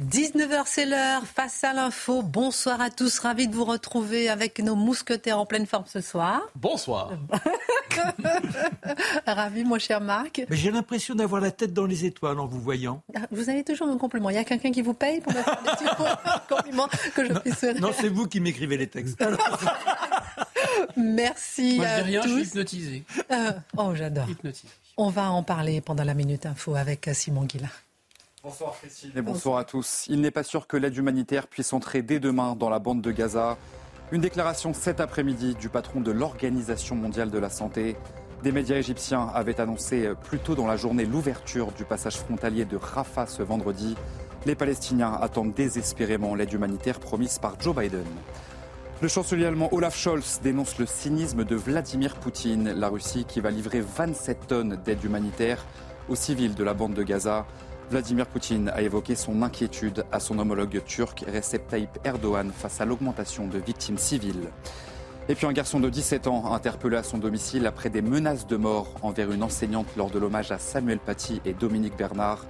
19h, c'est l'heure. Face à l'info, bonsoir à tous. Ravi de vous retrouver avec nos mousquetaires en pleine forme ce soir. Bonsoir. Ravi, mon cher Marc. J'ai l'impression d'avoir la tête dans les étoiles en vous voyant. Vous avez toujours un compliment. Il y a quelqu'un qui vous paye pour me faire des petits compliments que je puisse. Non, c'est vous qui m'écrivez les textes. Merci Moi, je à dis rien, tous. je suis hypnotisé. Euh, oh, j'adore. On va en parler pendant la Minute Info avec Simon Guillain. Bonsoir Christine et bonsoir à tous. Il n'est pas sûr que l'aide humanitaire puisse entrer dès demain dans la bande de Gaza. Une déclaration cet après-midi du patron de l'Organisation mondiale de la santé. Des médias égyptiens avaient annoncé plus tôt dans la journée l'ouverture du passage frontalier de Rafah ce vendredi. Les Palestiniens attendent désespérément l'aide humanitaire promise par Joe Biden. Le chancelier allemand Olaf Scholz dénonce le cynisme de Vladimir Poutine, la Russie qui va livrer 27 tonnes d'aide humanitaire aux civils de la bande de Gaza. Vladimir Poutine a évoqué son inquiétude à son homologue turc Recep Tayyip Erdogan face à l'augmentation de victimes civiles. Et puis un garçon de 17 ans interpellé à son domicile après des menaces de mort envers une enseignante lors de l'hommage à Samuel Paty et Dominique Bernard.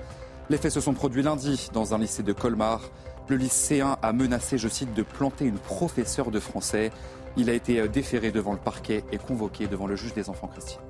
Les faits se sont produits lundi dans un lycée de Colmar. Le lycéen a menacé, je cite, de planter une professeure de français. Il a été déféré devant le parquet et convoqué devant le juge des enfants Christine.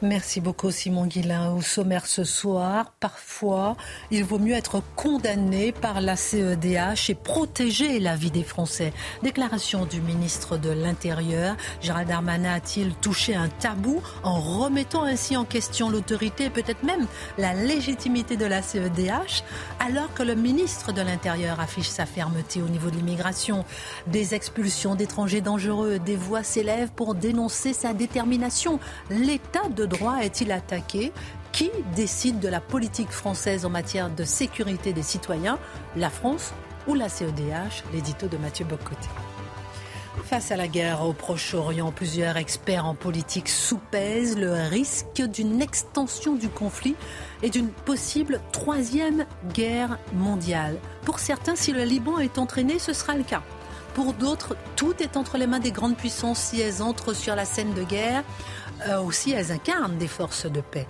Merci beaucoup Simon Guillain. Au sommaire ce soir, parfois, il vaut mieux être condamné par la CEDH et protéger la vie des Français. Déclaration du ministre de l'Intérieur. Gérald Darmanin a-t-il touché un tabou en remettant ainsi en question l'autorité et peut-être même la légitimité de la CEDH alors que le ministre de l'Intérieur affiche sa fermeté au niveau de l'immigration? Des expulsions d'étrangers dangereux, des voix s'élèvent pour dénoncer sa détermination. L'état de droit est-il attaqué? Qui décide de la politique française en matière de sécurité des citoyens? La France ou la CEDH L'édito de Mathieu Bocoté. Face à la guerre au Proche-Orient, plusieurs experts en politique soupèsent le risque d'une extension du conflit et d'une possible troisième guerre mondiale. Pour certains, si le Liban est entraîné, ce sera le cas. Pour d'autres, tout est entre les mains des grandes puissances si elles entrent sur la scène de guerre euh, ou si elles incarnent des forces de paix.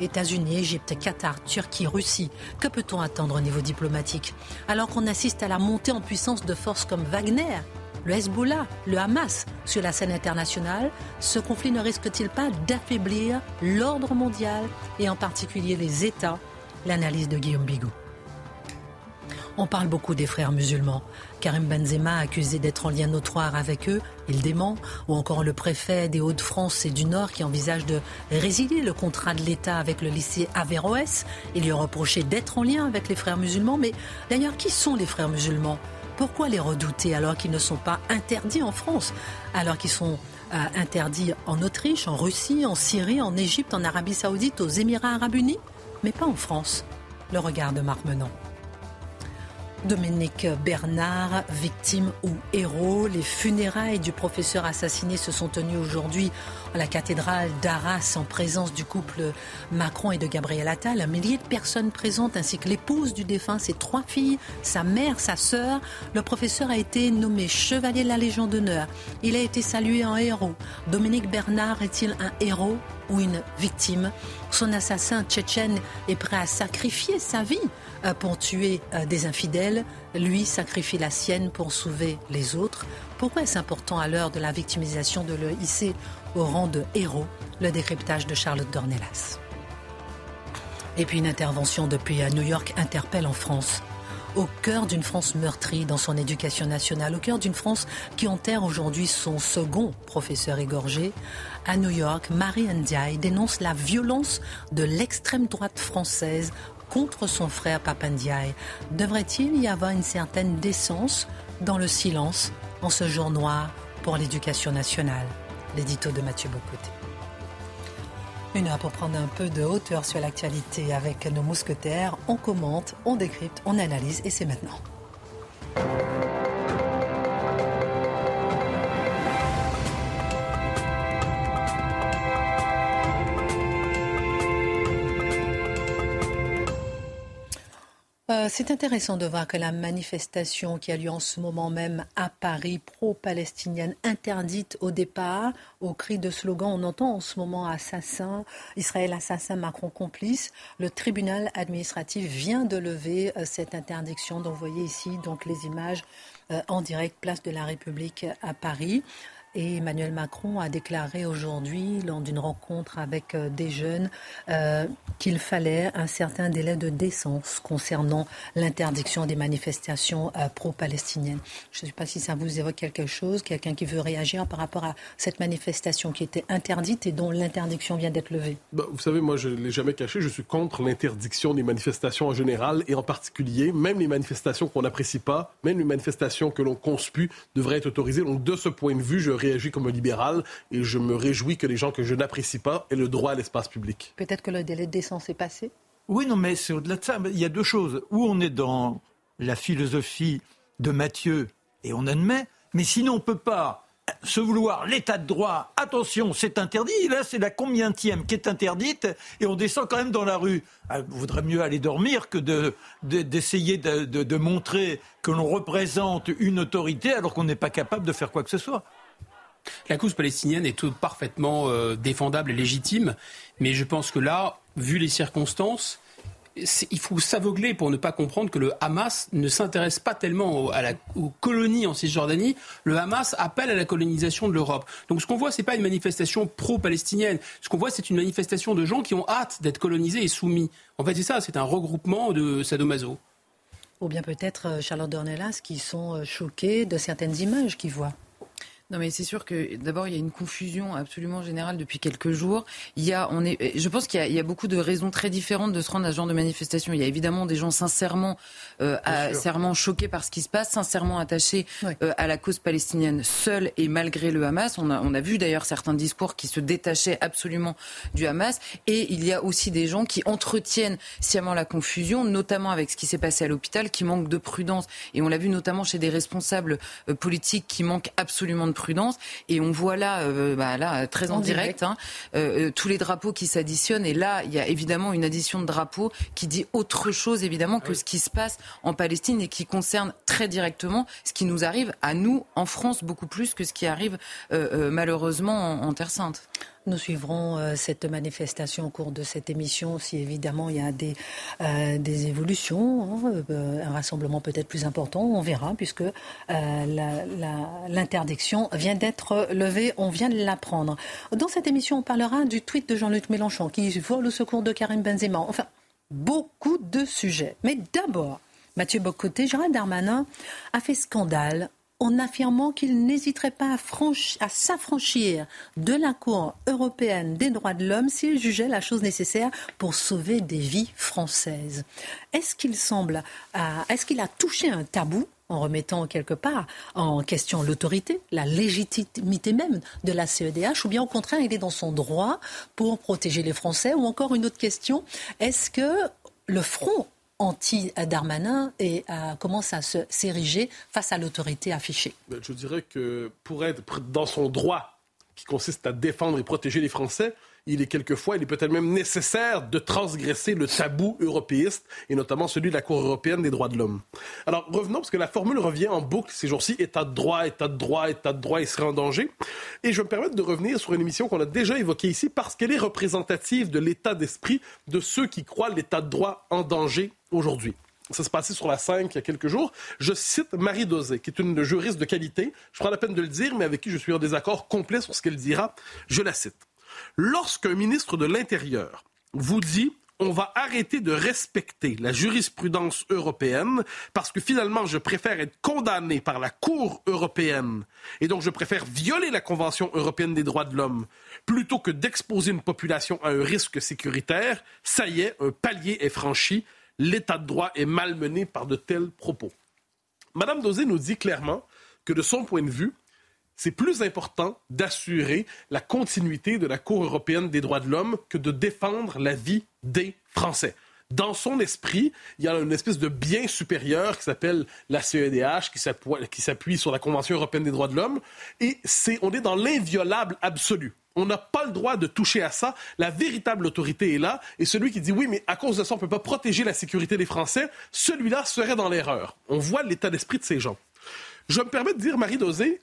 États-Unis, Égypte, Qatar, Turquie, Russie. Que peut-on attendre au niveau diplomatique? Alors qu'on assiste à la montée en puissance de forces comme Wagner, le Hezbollah, le Hamas sur la scène internationale, ce conflit ne risque-t-il pas d'affaiblir l'ordre mondial et en particulier les États? L'analyse de Guillaume Bigot. On parle beaucoup des frères musulmans. Karim Benzema, accusé d'être en lien notoire avec eux, il dément. Ou encore le préfet des Hauts-de-France et du Nord qui envisage de résilier le contrat de l'État avec le lycée Averroès. Il lui a reproché d'être en lien avec les frères musulmans. Mais d'ailleurs, qui sont les frères musulmans? Pourquoi les redouter alors qu'ils ne sont pas interdits en France? Alors qu'ils sont euh, interdits en Autriche, en Russie, en Syrie, en Égypte, en Arabie Saoudite, aux Émirats Arabes Unis? Mais pas en France. Le regard de Marc Menon. Dominique Bernard, victime ou héros, les funérailles du professeur assassiné se sont tenues aujourd'hui à la cathédrale d'Arras en présence du couple Macron et de Gabriel Attal. Un millier de personnes présentes ainsi que l'épouse du défunt, ses trois filles, sa mère, sa sœur. Le professeur a été nommé chevalier de la Légion d'honneur. Il a été salué en héros. Dominique Bernard est-il un héros? Ou une victime Son assassin tchétchène est prêt à sacrifier sa vie pour tuer des infidèles, lui sacrifie la sienne pour sauver les autres. Pourquoi est-ce important à l'heure de la victimisation de le hisser au rang de héros? Le décryptage de Charlotte Dornelas. Et puis une intervention depuis New York interpelle en France. Au cœur d'une France meurtrie dans son éducation nationale, au cœur d'une France qui enterre aujourd'hui son second professeur égorgé, à New York, Marie Ndiaye dénonce la violence de l'extrême droite française contre son frère Papandiaï. Devrait-il y avoir une certaine décence dans le silence en ce jour noir pour l'éducation nationale? L'édito de Mathieu Bocoté. Une heure pour prendre un peu de hauteur sur l'actualité avec nos mousquetaires. On commente, on décrypte, on analyse et c'est maintenant. Euh, c'est intéressant de voir que la manifestation qui a lieu en ce moment même à Paris, pro-palestinienne, interdite au départ, au cri de slogan, on entend en ce moment assassin, Israël assassin, Macron complice. Le tribunal administratif vient de lever euh, cette interdiction. Donc vous voyez ici donc les images euh, en direct, place de la République à Paris. Et Emmanuel Macron a déclaré aujourd'hui, lors d'une rencontre avec euh, des jeunes, euh, qu'il fallait un certain délai de décence concernant l'interdiction des manifestations euh, pro-palestiniennes. Je ne sais pas si ça vous évoque quelque chose, quelqu'un qui veut réagir par rapport à cette manifestation qui était interdite et dont l'interdiction vient d'être levée. Bah, vous savez, moi, je ne l'ai jamais caché, je suis contre l'interdiction des manifestations en général et en particulier, même les manifestations qu'on n'apprécie pas, même les manifestations que l'on conspue devraient être autorisées. Donc, de ce point de vue, je réagis comme un libéral et je me réjouis que les gens que je n'apprécie pas aient le droit à l'espace public. Peut-être que le délai de décence est passé Oui, non, mais c'est au-delà de ça. Il y a deux choses. Où on est dans la philosophie de Mathieu et on admet, mais sinon on ne peut pas se vouloir l'état de droit, attention, c'est interdit. Là, c'est la combientième qui est interdite et on descend quand même dans la rue. Il ah, vaudrait mieux aller dormir que d'essayer de, de montrer que l'on représente une autorité alors qu'on n'est pas capable de faire quoi que ce soit. La cause palestinienne est parfaitement euh, défendable et légitime, mais je pense que là, vu les circonstances, il faut s'aveugler pour ne pas comprendre que le Hamas ne s'intéresse pas tellement à la, aux colonies en Cisjordanie. Le Hamas appelle à la colonisation de l'Europe. Donc ce qu'on voit, ce n'est pas une manifestation pro-palestinienne. Ce qu'on voit, c'est une manifestation de gens qui ont hâte d'être colonisés et soumis. En fait, c'est ça, c'est un regroupement de sadomaso. Ou bien peut-être euh, Charlotte Dornelas qui sont euh, choqués de certaines images qu'ils voient. Non, mais c'est sûr que d'abord il y a une confusion absolument générale depuis quelques jours. Il y a, on est, je pense qu'il y, y, a beaucoup de raisons très différentes de se rendre à ce genre de manifestation. Il y a évidemment des gens sincèrement, euh, sincèrement choqués par ce qui se passe, sincèrement attachés euh, à la cause palestinienne, seule et malgré le Hamas. On a, on a vu d'ailleurs certains discours qui se détachaient absolument du Hamas. Et il y a aussi des gens qui entretiennent sciemment la confusion, notamment avec ce qui s'est passé à l'hôpital, qui manquent de prudence. Et on l'a vu notamment chez des responsables euh, politiques qui manquent absolument de prudence. Et on voit là, euh, bah là très en, direct, hein, euh, euh, tous les drapeaux qui s'additionnent. Et là, il y a évidemment une addition de drapeaux qui dit autre chose, évidemment, que ce qui se passe en Palestine et qui concerne très directement ce qui nous arrive à nous, en France, beaucoup plus que ce qui arrive malheureusement en Terre Sainte. Nous suivrons euh, cette manifestation au cours de cette émission si évidemment il y a des, euh, évolutions, hein, euh, un rassemblement peut-être plus important, on verra puisque l'interdiction vient d'être levée, on vient de l'apprendre. Dans cette émission, on parlera du tweet de Jean-Luc Mélenchon qui vole au secours de Karim Benzema. Enfin, beaucoup de sujets. Mais d'abord, Mathieu Bocoté, Gérald Darmanin a fait scandale en affirmant qu'il n'hésiterait pas à, s'affranchir de la Cour européenne des droits de l'homme s'il jugeait la chose nécessaire pour sauver des vies françaises. Est-ce qu'il semble, est-ce qu'il a touché un tabou en remettant quelque part en question l'autorité, la légitimité même de la CEDH, ou bien au contraire, il est dans son droit pour protéger les Français, ou encore une autre question, est-ce que le front anti-Darmanin et commence à s'ériger face à l'autorité affichée ben, Je dirais que pour être dans son droit, qui consiste à défendre et protéger les Français, il est quelquefois, il est peut-être même nécessaire de transgresser le tabou européiste, et notamment celui de la Cour européenne des droits de l'homme. Alors revenons, parce que la formule revient en boucle ces jours-ci, état de droit, état de droit, état de droit, il serait en danger. Et je me permets de revenir sur une émission qu'on a déjà évoquée ici, parce qu'elle est représentative de l'état d'esprit de ceux qui croient l'état de droit en danger aujourd'hui. Ça se passait sur la 5 il y a quelques jours. Je cite Marie Dosé, qui est une juriste de qualité. Je prends la peine de le dire, mais avec qui je suis en désaccord complet sur ce qu'elle dira. Je la cite. Lorsqu'un ministre de l'Intérieur vous dit on va arrêter de respecter la jurisprudence européenne parce que finalement, je préfère être condamné par la Cour européenne et donc je préfère violer la Convention européenne des droits de l'homme plutôt que d'exposer une population à un risque sécuritaire. Ça y est, un palier est franchi. L'état de droit est malmené par de tels propos. Madame Dosé nous dit clairement que de son point de vue, c'est plus important d'assurer la continuité de la Cour européenne des droits de l'homme que de défendre la vie des Français dans son esprit, il y a une espèce de bien supérieur qui s'appelle la CEDH, qui s'appuie sur la Convention européenne des droits de l'homme. Et c'est, on est dans l'inviolable absolu. On n'a pas le droit de toucher à ça. La véritable autorité est là. Et celui qui dit oui, mais à cause de ça, on ne peut pas protéger la sécurité des Français, celui-là serait dans l'erreur. On voit l'état d'esprit de ces gens. Je me permets de dire, Marie Dosé,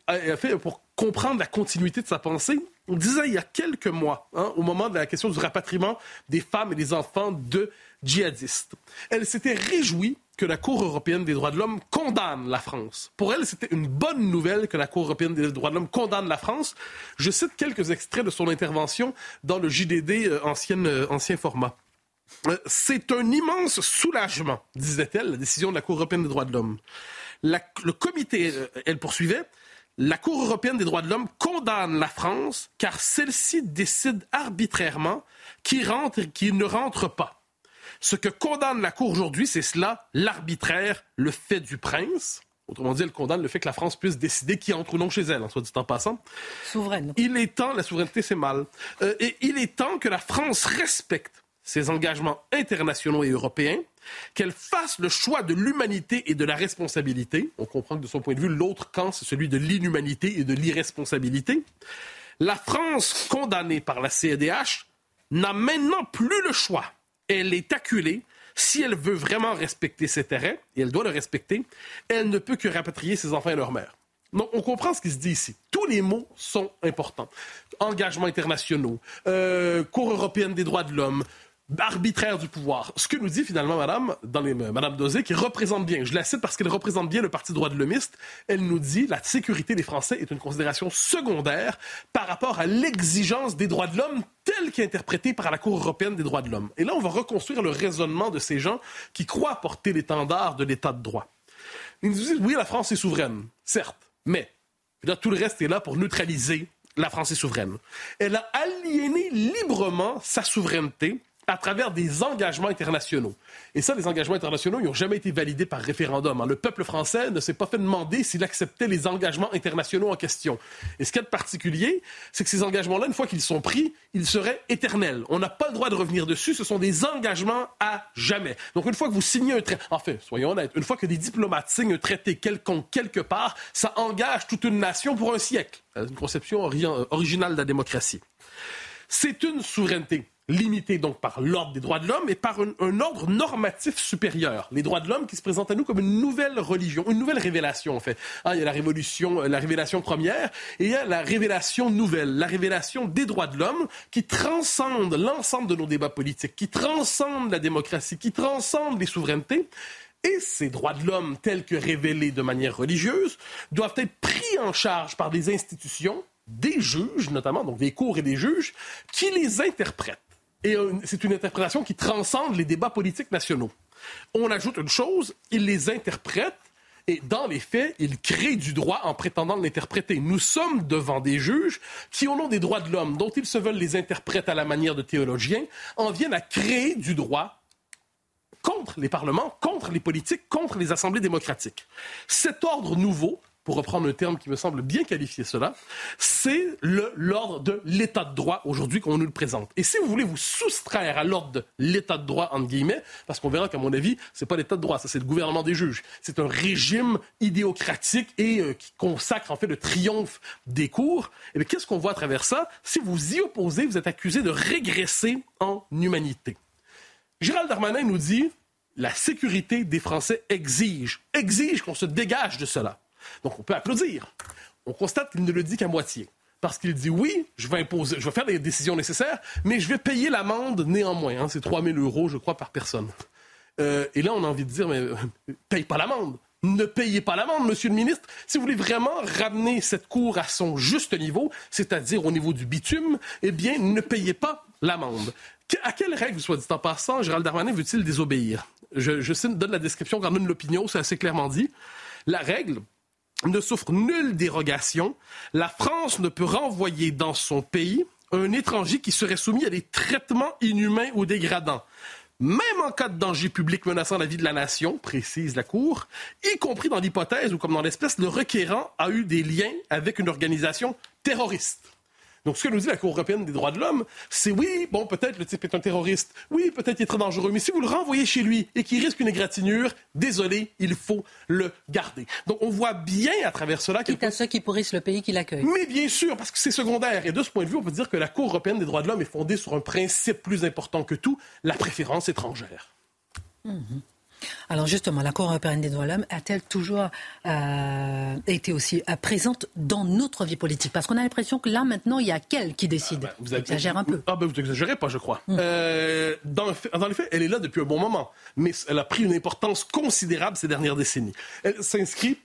pour comprendre la continuité de sa pensée, on disait il y a quelques mois, hein, au moment de la question du rapatriement des femmes et des enfants de djihadistes. Elle s'était réjouie que la Cour européenne des droits de l'homme condamne la France. Pour elle, c'était une bonne nouvelle que la Cour européenne des droits de l'homme condamne la France. Je cite quelques extraits de son intervention dans le JDD euh, euh, ancien format. Euh, c'est un immense soulagement, disait-elle, la décision de la Cour européenne des droits de l'homme. le comité, elle poursuivait, la Cour européenne des droits de l'homme condamne la France car celle-ci décide arbitrairement qui rentre et qui ne rentre pas. Ce que condamne la Cour aujourd'hui, c'est cela, l'arbitraire, le fait du prince. Autrement dit, elle condamne le fait que la France puisse décider qui entre ou non chez elle, en soit dit en passant. Souveraine. Il est temps, la souveraineté c'est mal, euh, et il est temps que la France respecte ses engagements internationaux et européens, qu'elle fasse le choix de l'humanité et de la responsabilité. On comprend que de son point de vue, l'autre camp, c'est celui de l'inhumanité et de l'irresponsabilité. La France, condamnée par la CEDH, n'a maintenant plus le choix elle est acculée. Si elle veut vraiment respecter ses terrains, et elle doit le respecter, elle ne peut que rapatrier ses enfants et leur mère. Donc, on comprend ce qui se dit ici. Tous les mots sont importants. Engagements internationaux, euh, Cour européenne des droits de l'homme, arbitraire du pouvoir. Ce que nous dit finalement Madame, dans Madame Dosé, qui représente bien, je la cite parce qu'elle représente bien le Parti droit de l'homiste, elle nous dit la sécurité des Français est une considération secondaire par rapport à l'exigence des droits de l'homme telle qu'interprétée par la Cour européenne des droits de l'homme. Et là, on va reconstruire le raisonnement de ces gens qui croient porter l'étendard de l'état de droit. Ils nous disent, oui, la France est souveraine, certes, mais tout le reste est là pour neutraliser la France est souveraine. Elle a aliéné librement sa souveraineté à travers des engagements internationaux. Et ça, les engagements internationaux, ils n'ont jamais été validés par référendum. Hein. Le peuple français ne s'est pas fait demander s'il acceptait les engagements internationaux en question. Et ce qu'il y a de particulier, c'est que ces engagements-là, une fois qu'ils sont pris, ils seraient éternels. On n'a pas le droit de revenir dessus. Ce sont des engagements à jamais. Donc, une fois que vous signez un traité, en fait, soyons honnêtes, une fois que des diplomates signent un traité quelconque quelque part, ça engage toute une nation pour un siècle. Une conception originale de la démocratie. C'est une souveraineté limité donc par l'ordre des droits de l'homme et par un, ordre normatif supérieur. Les droits de l'homme qui se présentent à nous comme une nouvelle religion, une nouvelle révélation en fait. Ah, il y a la révolution, la révélation première et il y a la révélation nouvelle, la révélation des droits de l'homme qui transcende l'ensemble de nos débats politiques, qui transcende la démocratie, qui transcende les souverainetés. Et ces droits de l'homme, tels que révélés de manière religieuse, doivent être pris en charge par des institutions des juges, notamment, donc des cours et des juges, qui les interprètent. Et c'est une interprétation qui transcende les débats politiques nationaux. On ajoute une chose, ils les interprètent et dans les faits, ils créent du droit en prétendant l'interpréter. Nous sommes devant des juges qui, au nom des droits de l'homme, dont ils se veulent les interprètes à la manière de théologiens, en viennent à créer du droit contre les parlements, contre les politiques, contre les assemblées démocratiques. Cet ordre nouveau pour reprendre un terme qui me semble bien qualifier cela, c'est l'ordre de l'état de droit aujourd'hui qu'on nous le présente. Et si vous voulez vous soustraire à l'ordre de l'état de droit, entre guillemets, parce qu'on verra qu'à mon avis, c'est pas l'état de droit, ça c'est le gouvernement des juges. C'est un régime idéocratique et euh, qui consacre en fait le triomphe des cours. Et bien qu'est-ce qu'on voit à travers ça? Si vous y opposez, vous êtes accusé de régresser en humanité. Gérald Darmanin nous dit la sécurité des Français exige, exige qu'on se dégage de cela. Donc on peut applaudir. On constate qu'il ne le dit qu'à moitié. Parce qu'il dit oui, je vais faire les décisions nécessaires, mais je vais payer l'amende néanmoins. Hein, c'est 3 000 euros, je crois, par personne. Euh, et là, on a envie de dire, mais euh, paye pas l'amende. Ne payez pas l'amende, monsieur le ministre. Si vous voulez vraiment ramener cette cour à son juste niveau, c'est-à-dire au niveau du bitume, eh bien, ne payez pas l'amende. À quelle règle, soit dit en passant, Gérald Darmanin veut-il désobéir? Je, donne la description, quand l'opinion, c'est assez clairement dit. La règle, ne souffre nulle dérogation. La France ne peut renvoyer dans son pays un étranger qui serait soumis à des traitements inhumains ou dégradants. même en cas de danger public menaçant la vie de la nation, précise la Cour, y compris dans l'hypothèse où, comme dans l'espèce, le requérant a eu des liens avec une organisation terroriste. Donc, ce que nous dit la Cour européenne des droits de l'homme, c'est oui, bon, peut-être le type est un terroriste, oui, peut-être il est très dangereux, mais si vous le renvoyez chez lui et qu'il risque une égratignure, désolé, il faut le garder. Donc, on voit bien à travers cela... Quitte à ceux qui pourrissent le pays qui l'accueille. Mais bien sûr, parce que c'est secondaire. Et de ce point de vue, on peut dire que la Cour européenne des droits de l'homme est fondée sur un principe plus important que tout, la préférence étrangère. Mhm. Alors justement, la Cour européenne des droits de l'homme a-t-elle toujours euh, été aussi euh, présente dans notre vie politique? Parce qu'on a l'impression que là, maintenant, il y a qu'elle qui décide. Ah, ben, vous exagérez un peu. Ah ben, vous exagérez pas, je crois. Hmm. Euh, dans, les faits, elle est là depuis un bon moment, mais elle a pris une importance considérable ces dernières décennies. Elle s'inscrit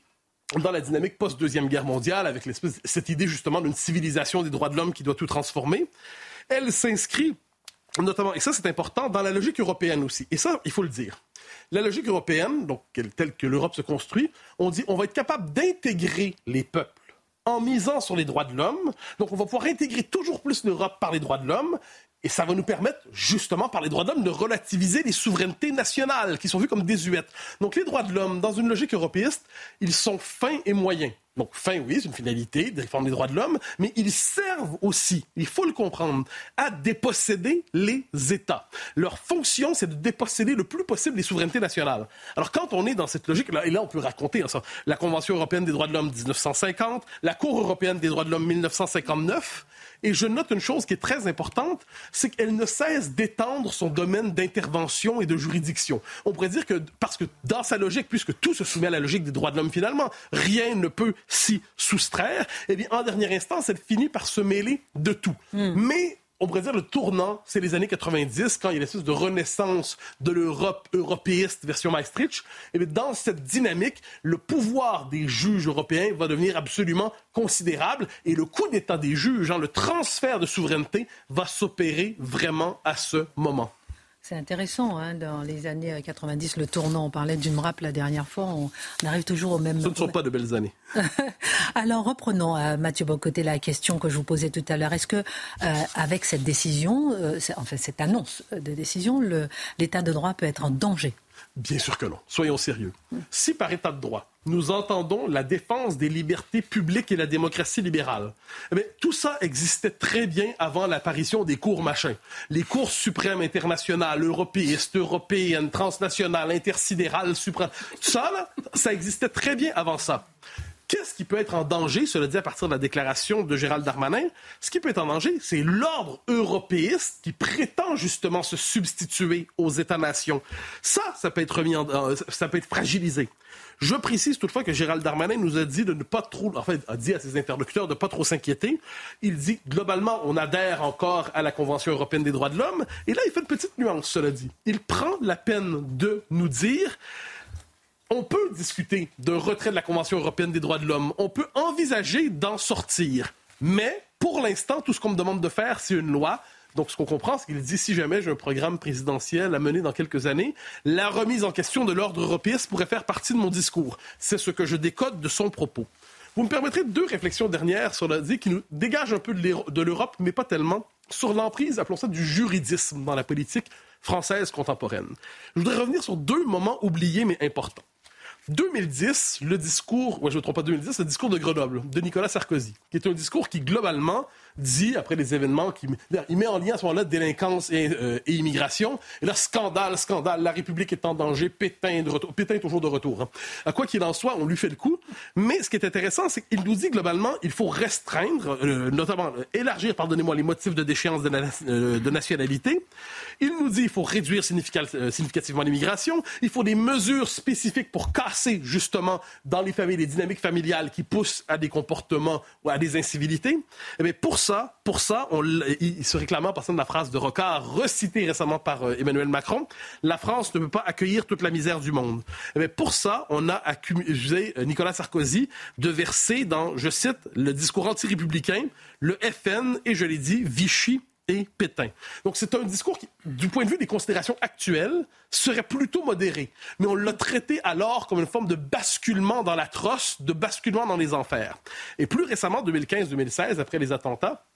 dans la dynamique post-deuxième guerre mondiale, avec cette idée justement d'une civilisation des droits de l'homme qui doit tout transformer. Elle s'inscrit notamment, et ça c'est important, dans la logique européenne aussi. Et ça, il faut le dire. La logique européenne, donc telle que l'Europe se construit, on dit on va être capable d'intégrer les peuples en misant sur les droits de l'homme. Donc on va pouvoir intégrer toujours plus l'Europe par les droits de l'homme. Et ça va nous permettre, justement, par les droits de l'homme, de relativiser les souverainetés nationales qui sont vues comme désuètes. Donc les droits de l'homme, dans une logique européiste, ils sont fins et moyens. Donc, fin, oui, c'est une finalité de réforme des droits de l'homme, mais ils servent aussi, il faut le comprendre, à déposséder les États. Leur fonction, c'est de déposséder le plus possible les souverainetés nationales. Alors, quand on est dans cette logique, là, et là, on peut raconter hein, la Convention européenne des droits de l'homme 1950, la Cour européenne des droits de l'homme 1959, et je note une chose qui est très importante, c'est qu'elle ne cesse d'étendre son domaine d'intervention et de juridiction. On pourrait dire que, parce que dans sa logique, puisque tout se soumet à la logique des droits de l'homme finalement, rien ne peut s'y soustraire, eh bien, en dernière instance, elle finit par se mêler de tout. Hmm. Mais on pourrait dire le tournant, c'est les années 90, quand il y a l'espèce de renaissance de l'Europe européiste version Maastricht. Et dans cette dynamique, le pouvoir des juges européens va devenir absolument considérable et le coup d'état des juges, hein, le transfert de souveraineté, va s'opérer vraiment à ce moment. C'est intéressant, hein, dans les années 90, le tournant, on parlait d'une rap la dernière fois, on, arrive toujours au même... Ce ne sont pas de belles années. Alors reprenons, à euh, Mathieu Bocoté, la question que je vous posais tout à l'heure. Est-ce que, euh, avec cette décision, euh, en fait cette annonce de décision, l'état de droit peut être en danger? Bien sûr que non. Soyons sérieux. Si par état de droit, nous entendons la défense des libertés publiques et la démocratie libérale, eh tout ça existait très bien avant l'apparition des cours machins. Les cours suprêmes internationales, européistes, européennes, transnationales, intersidérales, suprêmes. Tout ça, ça existait très bien avant ça. Qu'est-ce qui peut être en danger, cela dit à partir de la déclaration de Gérald Darmanin? Ce qui peut être en danger, c'est l'ordre européiste qui prétend justement se substituer aux États-nations. Ça, ça peut être remis en, euh, ça peut être fragilisé. Je précise toutefois que Gérald Darmanin nous a dit de ne pas trop, en fait, a dit à ses interlocuteurs de ne pas trop s'inquiéter. Il dit, globalement, on adhère encore à la Convention européenne des droits de l'homme. Et là, il fait une petite nuance, cela dit. Il prend la peine de nous dire, on peut discuter d'un retrait de la Convention européenne des droits de l'homme. On peut envisager d'en sortir. Mais pour l'instant, tout ce qu'on me demande de faire, c'est une loi. Donc, ce qu'on comprend, c'est qu'il dit si jamais j'ai un programme présidentiel à mener dans quelques années, la remise en question de l'ordre européen pourrait faire partie de mon discours. C'est ce que je décode de son propos. Vous me permettrez deux réflexions dernières sur la qui nous dégagent un peu de l'Europe, mais pas tellement, sur l'emprise, appelons ça, du juridisme dans la politique française contemporaine. Je voudrais revenir sur deux moments oubliés mais importants. 2010, le discours, ouais, je me trompe pas, 2010, le discours de Grenoble de Nicolas Sarkozy, qui est un discours qui, globalement, dit, après les événements, il met en lien à ce moment-là délinquance euh, et, immigration. Et là, scandale, scandale, la République est en danger, Pétain, de retour, Pétain toujours de retour. Hein. Quoi qu'il en soit, on lui fait le coup. Mais ce qui est intéressant, c'est qu'il nous dit globalement, il faut restreindre, euh, notamment euh, élargir, pardonnez-moi, les motifs de déchéance de, nationalité. Il nous dit qu'il faut réduire significativement l'immigration. Il faut des mesures spécifiques pour casser, justement, dans les familles, les dynamiques familiales qui poussent à des comportements ou à des incivilités. Et eh bien, pour pour ça, il, se réclamant par de la phrase de Rocard, recitée récemment par euh, Emmanuel Macron, la France ne peut pas accueillir toute la misère du monde. Mais eh pour ça, on a accusé euh, Nicolas Sarkozy de verser dans, je cite, le discours anti-républicain, le FN et, je l'ai dit, Vichy et Pétain. Donc c'est un discours qui, du point de vue des considérations actuelles, serait plutôt modéré. Mais on l'a traité alors comme une forme de basculement dans l'atroce, de basculement dans les enfers. Et plus récemment, 2015-2016, après les attentats,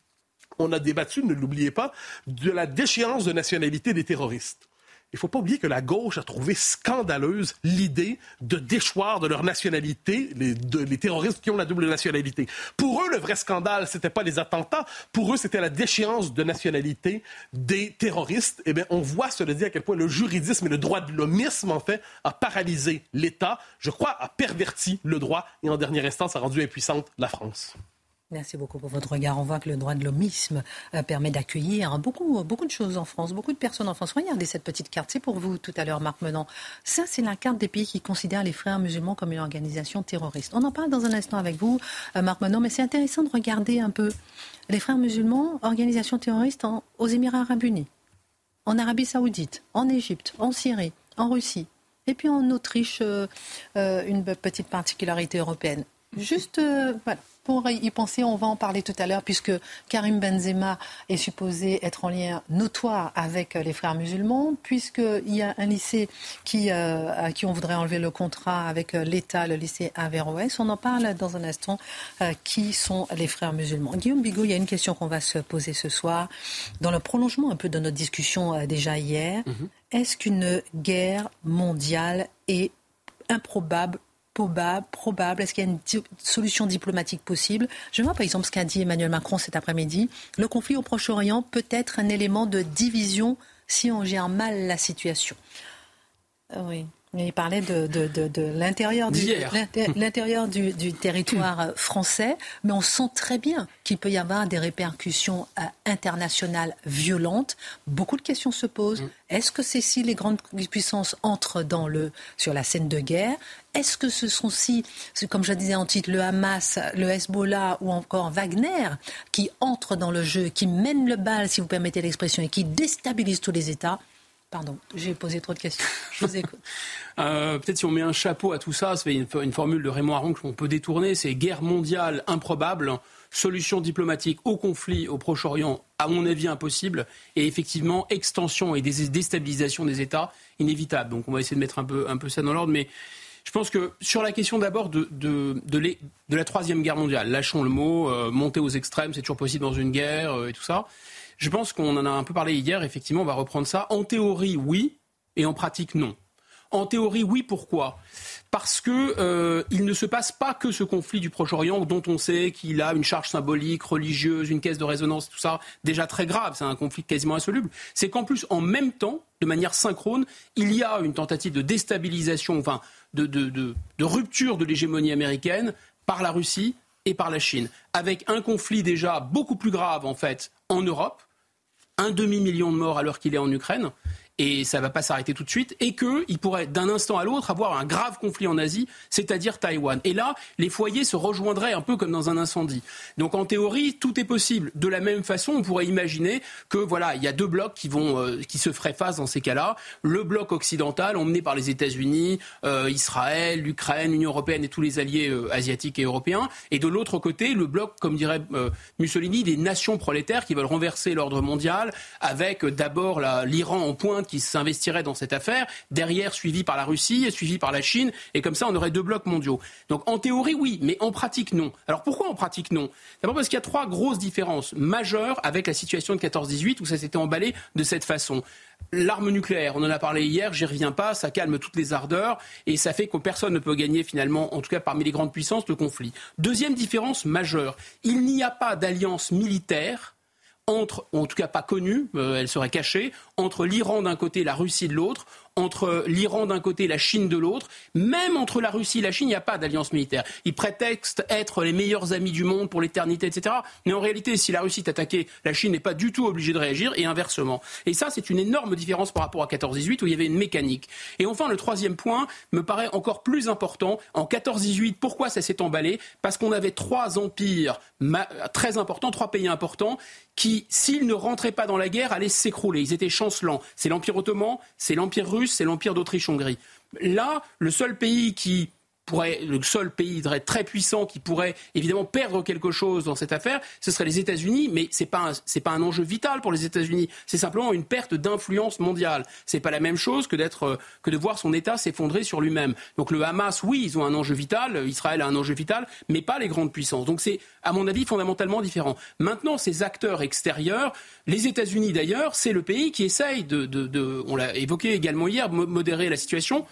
on a débattu, ne l'oubliez pas, de la déchéance de nationalité des terroristes. Il ne faut pas oublier que la gauche a trouvé scandaleuse l'idée de déchoir de leur nationalité les, terroristes qui ont la double nationalité. Pour eux, le vrai scandale, c'était pas les attentats. Pour eux, c'était la déchéance de nationalité des terroristes. Eh bien, on voit, cela dit, à quel point le juridisme et le droit de l'homisme, en fait, a paralysé l'État. Je crois, a perverti le droit et, en dernière instance, a rendu impuissante la France. Merci beaucoup pour votre regard. On voit que le droit de l'homisme euh, permet d'accueillir beaucoup, beaucoup de choses en France, beaucoup de personnes en France. Regardez cette petite carte. C'est pour vous tout à l'heure, Marc Menant. Ça, c'est la carte des pays qui considèrent les frères musulmans comme une organisation terroriste. On en parle dans un instant avec vous, euh, Marc Menant, mais c'est intéressant de regarder un peu les frères musulmans, organisation terroriste aux Émirats arabes unis, en Arabie saoudite, en Égypte, en Syrie, en Russie, et puis en Autriche, euh, une petite particularité européenne. Juste, voilà pour y penser, on va en parler tout à l'heure, puisque Karim Benzema est supposé être en lien notoire avec les frères musulmans, puisqu'il y a un lycée qui, euh, à qui on voudrait enlever le contrat avec l'État, le lycée Averroès. On en parle dans un instant. Euh, qui sont les frères musulmans Guillaume Bigot, il y a une question qu'on va se poser ce soir, dans le prolongement un peu de notre discussion euh, déjà hier. Mhm. Est-ce qu'une guerre mondiale est improbable probable Est-ce qu'il y a une solution diplomatique possible? Je vois par exemple ce qu'a dit Emmanuel Macron cet après-midi. Le conflit au Proche-Orient peut être un élément de division si on gère mal la situation. Euh, Il parlait de, de, de, de l'intérieur du, l'intérieur du, du, territoire français, mais on sent très bien qu'il peut y avoir des répercussions euh, internationales violentes. Beaucoup de questions se posent. Mm. Est-ce que c'est si les grandes puissances entrent dans le, sur la scène de guerre? Est-ce que ce sont si, comme je disais en titre, le Hamas, le Hezbollah ou encore Wagner qui entrent dans le jeu, qui mènent le bal, si vous permettez l'expression, et qui déstabilisent tous les États? Pardon, j'ai posé trop de questions. Je vous écoute. Euh, peut-être si on met un chapeau à tout ça, c'est une, formule de Raymond Aron qu'on peut détourner, c'est guerre mondiale improbable, solution diplomatique au conflit au Proche-Orient, à mon avis impossible, et effectivement extension et déstabilisation des États inévitable. Donc on va essayer de mettre un peu, un peu ça dans l'ordre, mais je pense que sur la question d'abord de, de, de, la Troisième Guerre mondiale, lâchons le mot, euh, monter aux extrêmes, c'est toujours possible dans une guerre euh, et tout ça. Je pense qu'on en a un peu parlé hier, effectivement, on va reprendre ça. En théorie, oui, et en pratique, non. En théorie, oui, pourquoi? Parce que euh, il ne se passe pas que ce conflit du Proche-Orient dont on sait qu'il a une charge symbolique, religieuse, une caisse de résonance, tout ça, déjà très grave, c'est un conflit quasiment insoluble. C'est qu'en plus, en même temps, de manière synchrone, il y a une tentative de déstabilisation, enfin, de, de, rupture de l'hégémonie américaine par la Russie et par la Chine, avec un conflit déjà beaucoup plus grave, en fait, en Europe, un demi-million de morts à l'heure qu'il est en Ukraine, et ça ne va pas s'arrêter tout de suite, et qu'il pourrait d'un instant à l'autre avoir un grave conflit en Asie, c'est-à-dire Taïwan. Et là, les foyers se rejoindraient un peu comme dans un incendie. Donc en théorie, tout est possible. De la même façon, on pourrait imaginer que voilà, il y a deux blocs qui vont, euh, qui se feraient face dans ces cas-là. Le bloc occidental, emmené par les États-Unis, euh, Israël, l'Ukraine, l'Union européenne et tous les alliés euh, asiatiques et européens, et de l'autre côté, le bloc, comme dirait Mussolini, des nations prolétaires qui veulent renverser l'ordre mondial, avec d'abord l'Iran en pointe qui s'investirait dans cette affaire, derrière suivi par la Russie et suivi par la Chine, et comme ça on aurait deux blocs mondiaux. Donc en théorie oui, mais en pratique non. Alors pourquoi en pratique non? D'abord parce qu'il y a trois grosses différences majeures avec la situation de 14-18 où ça s'était emballé de cette façon. L'arme nucléaire, on en a parlé hier, j'y reviens pas, ça calme toutes les ardeurs et ça fait que personne ne peut gagner finalement, en tout cas parmi les grandes puissances, le conflit. Deuxième différence majeure, il n'y a pas d'alliance militaire entre, ou en tout cas pas connue, euh, elle serait cachée, entre l'Iran d'un côté et la Russie de l'autre, entre l'Iran d'un côté et la Chine de l'autre. Même entre la Russie et la Chine, il n'y a pas d'alliance militaire. Ils prétextent être les meilleurs amis du monde pour l'éternité, etc. Mais en réalité, si la Russie est attaquée, la Chine n'est pas du tout obligée de réagir, et inversement. Et ça, c'est une énorme différence par rapport à 14-18, où il y avait une mécanique. Et enfin, le troisième point me paraît encore plus important. En 14-18, pourquoi ça s'est emballé? Parce qu'on avait trois empires très importants, trois pays importants, qui, s'ils ne rentraient pas dans la guerre, allaient s'écrouler. Ils étaient chancelants. C'est l'Empire ottoman, c'est l'Empire russe, c'est l'Empire d'Autriche-Hongrie. Là, le seul pays qui pourrait, le seul pays très puissant qui pourrait évidemment perdre quelque chose dans cette affaire, ce serait les États-Unis, mais c'est pas pas un enjeu vital pour les États-Unis. C'est simplement une perte d'influence mondiale. C'est pas la même chose que d'être euh, que de voir son État s'effondrer sur lui-même. Donc le Hamas, oui, ils ont un enjeu vital. Israël a un enjeu vital, mais pas les grandes puissances. Donc c'est, à mon avis, fondamentalement différent. Maintenant, ces acteurs extérieurs, les États-Unis d'ailleurs, c'est le pays qui essaye de, de, de on l'a évoqué également hier, modérer la situation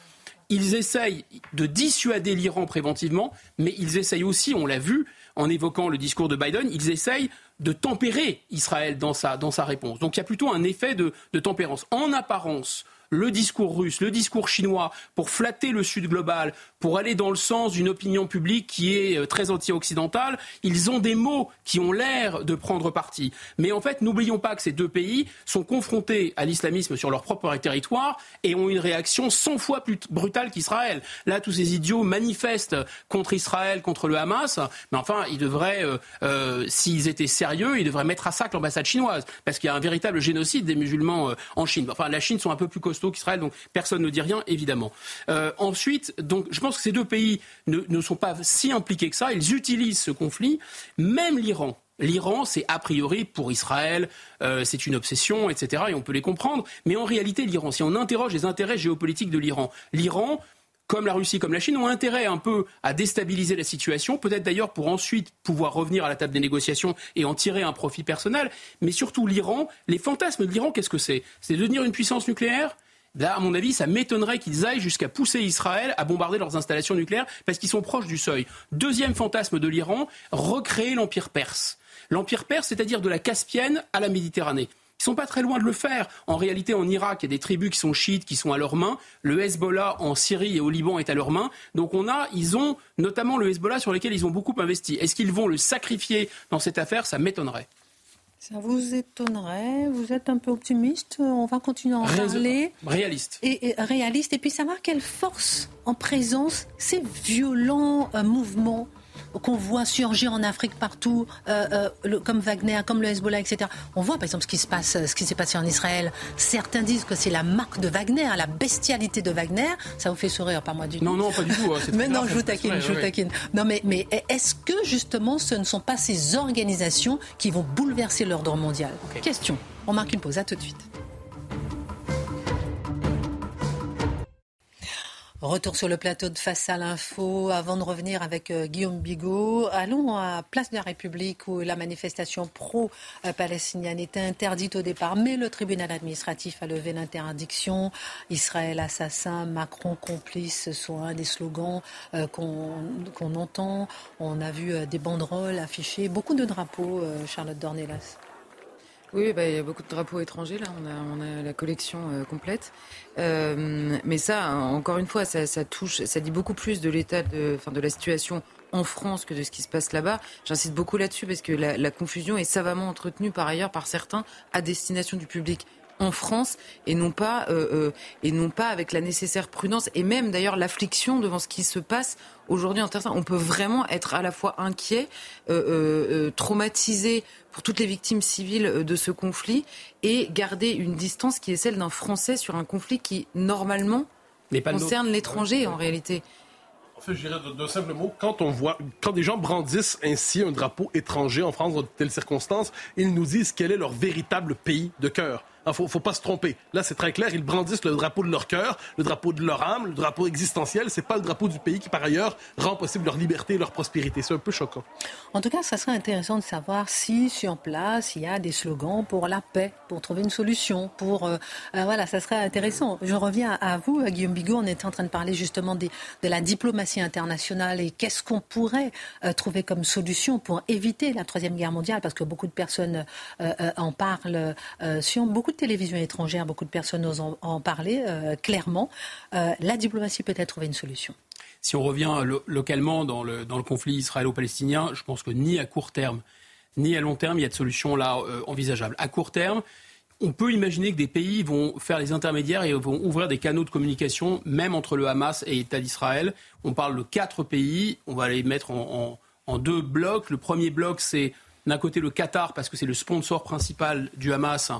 ils essayent de dissuader l'Iran préventivement, mais ils essayent aussi, on l'a vu en évoquant le discours de Biden, ils essayent de tempérer Israël dans sa, réponse. Donc il y a plutôt un effet de tempérance. En apparence, le discours russe, le discours chinois, pour flatter le Sud global, pour aller dans le sens d'une opinion publique qui est euh, très anti-occidentale, ils ont des mots qui ont l'air de prendre parti. Mais en fait, n'oublions pas que ces deux pays sont confrontés à l'islamisme sur leur propre territoire et ont une réaction 100 fois plus brutale qu'Israël. Là, tous ces idiots manifestent contre Israël, contre le Hamas, mais enfin, ils devraient, euh, euh, s'ils étaient sérieux, ils devraient mettre à sac l'ambassade chinoise, parce qu'il y a un véritable génocide des musulmans en Chine. Enfin, la Chine sont un peu plus costauds qu'Israël, donc personne ne dit rien, évidemment. ensuite, donc, je pense pense que ces deux pays ne, sont pas si impliqués que ça. Ils utilisent ce conflit. Même l'Iran. L'Iran, c'est a priori pour Israël, euh, c'est une obsession, etc. Et on peut les comprendre. Mais en réalité, l'Iran, si on interroge les intérêts géopolitiques de l'Iran, l'Iran, comme la Russie, comme la Chine, ont intérêt un peu à déstabiliser la situation, peut-être d'ailleurs pour ensuite pouvoir revenir à la table des négociations et en tirer un profit personnel. Mais surtout l'Iran, les fantasmes de l'Iran, qu'est-ce que c'est? C'est devenir une puissance nucléaire? À mon avis, ça m'étonnerait qu'ils aillent jusqu'à pousser Israël à bombarder leurs installations nucléaires parce qu'ils sont proches du seuil. Deuxième fantasme de l'Iran, recréer l'empire perse. L'empire perse, c'est-à-dire de la Caspienne à la Méditerranée. Ils sont pas très loin de le faire. En réalité, en Irak, il y a des tribus qui sont chiites, qui sont à leurs mains. Le Hezbollah en Syrie et au Liban est à leurs mains. Donc on a, ils ont notamment le Hezbollah sur lequel ils ont beaucoup investi. Est-ce qu'ils vont le sacrifier dans cette affaire? Ça m'étonnerait. Ça vous étonnerait Vous êtes un peu optimiste On va continuer à en parler. Réaliste. Et, réaliste. Et puis savoir quelle force en présence ces violents euh, mouvements qu'on voit surgir en Afrique partout, euh, euh, comme Wagner, comme le Hezbollah, etc. On voit par exemple ce qui se passe, ce qui s'est passé en Israël. Certains disent que c'est la marque de Wagner, la bestialité de Wagner. Ça vous fait sourire, pas moi du tout. Non, non, pas du tout. Hein, mais non, je vous taquine, je vous taquine. Non, mais, mais est-ce que justement ce ne sont pas ces organisations qui vont bouleverser l'ordre mondial? Question. On marque une pause. À tout de suite. Retour sur le plateau de Face à l'info. Avant de revenir avec euh, Guillaume Bigot, allons à Place de la République où la manifestation pro-palestinienne était interdite au départ, mais le tribunal administratif a levé l'interdiction. Israël assassin, Macron complice, ce sont un des slogans euh, qu'on entend. On a vu euh, des banderoles affichées, beaucoup de drapeaux, Charlotte Dornelas. Oui, bah, il y a beaucoup de drapeaux étrangers, là, on a, on a la collection euh, complète. Euh, mais ça, encore une fois, ça, ça, touche, ça dit beaucoup plus de l'état de, enfin, de la situation en France que de ce qui se passe là-bas. J'insiste beaucoup là-dessus parce que la, la, confusion est savamment entretenue par ailleurs par certains à destination du public en France et non pas euh, euh, et non pas avec la nécessaire prudence et même d'ailleurs l'affliction devant ce qui se passe aujourd'hui en terre. On peut vraiment être à la fois inquiet, euh, traumatisé pour toutes les victimes civiles de ce conflit et garder une distance qui est celle d'un Français sur un conflit qui normalement concerne l'étranger en réalité. En fait, je dirais de, simples mots. Quand on voit, quand des gens brandissent ainsi un drapeau étranger en France dans de telles circonstances, ils nous disent quel est leur véritable pays de cœur. Il ah, ne faut, pas se tromper. Là, c'est très clair. Ils brandissent le drapeau de leur cœur, le drapeau de leur âme, le drapeau existentiel. C'est pas le drapeau du pays qui, par ailleurs, rend possible leur liberté et leur prospérité. C'est un peu choquant. En tout cas, ça serait intéressant de savoir si, sur place, il y a des slogans pour la paix, pour trouver une solution, pour... Euh, euh, voilà, ça serait intéressant. Je reviens à vous, Guillaume Bigot. On était en train de parler justement de la diplomatie internationale et qu'est-ce qu'on pourrait euh, trouver comme solution pour éviter la Troisième Guerre mondiale, parce que beaucoup de personnes en parlent sur beaucoup télévisions étrangères, beaucoup de personnes osent en, parler euh, clairement. Euh, la diplomatie peut-être trouver une solution. Si on revient localement dans le, conflit israélo-palestinien, je pense que ni à court terme, ni à long terme, il y a de solutions là euh, envisageables. À court terme, on peut imaginer que des pays vont faire les intermédiaires et vont ouvrir des canaux de communication, même entre le Hamas et l'État d'Israël. On parle de quatre pays. On va les mettre en, en deux blocs. Le premier bloc, c'est d'un côté le Qatar, parce que c'est le sponsor principal du Hamas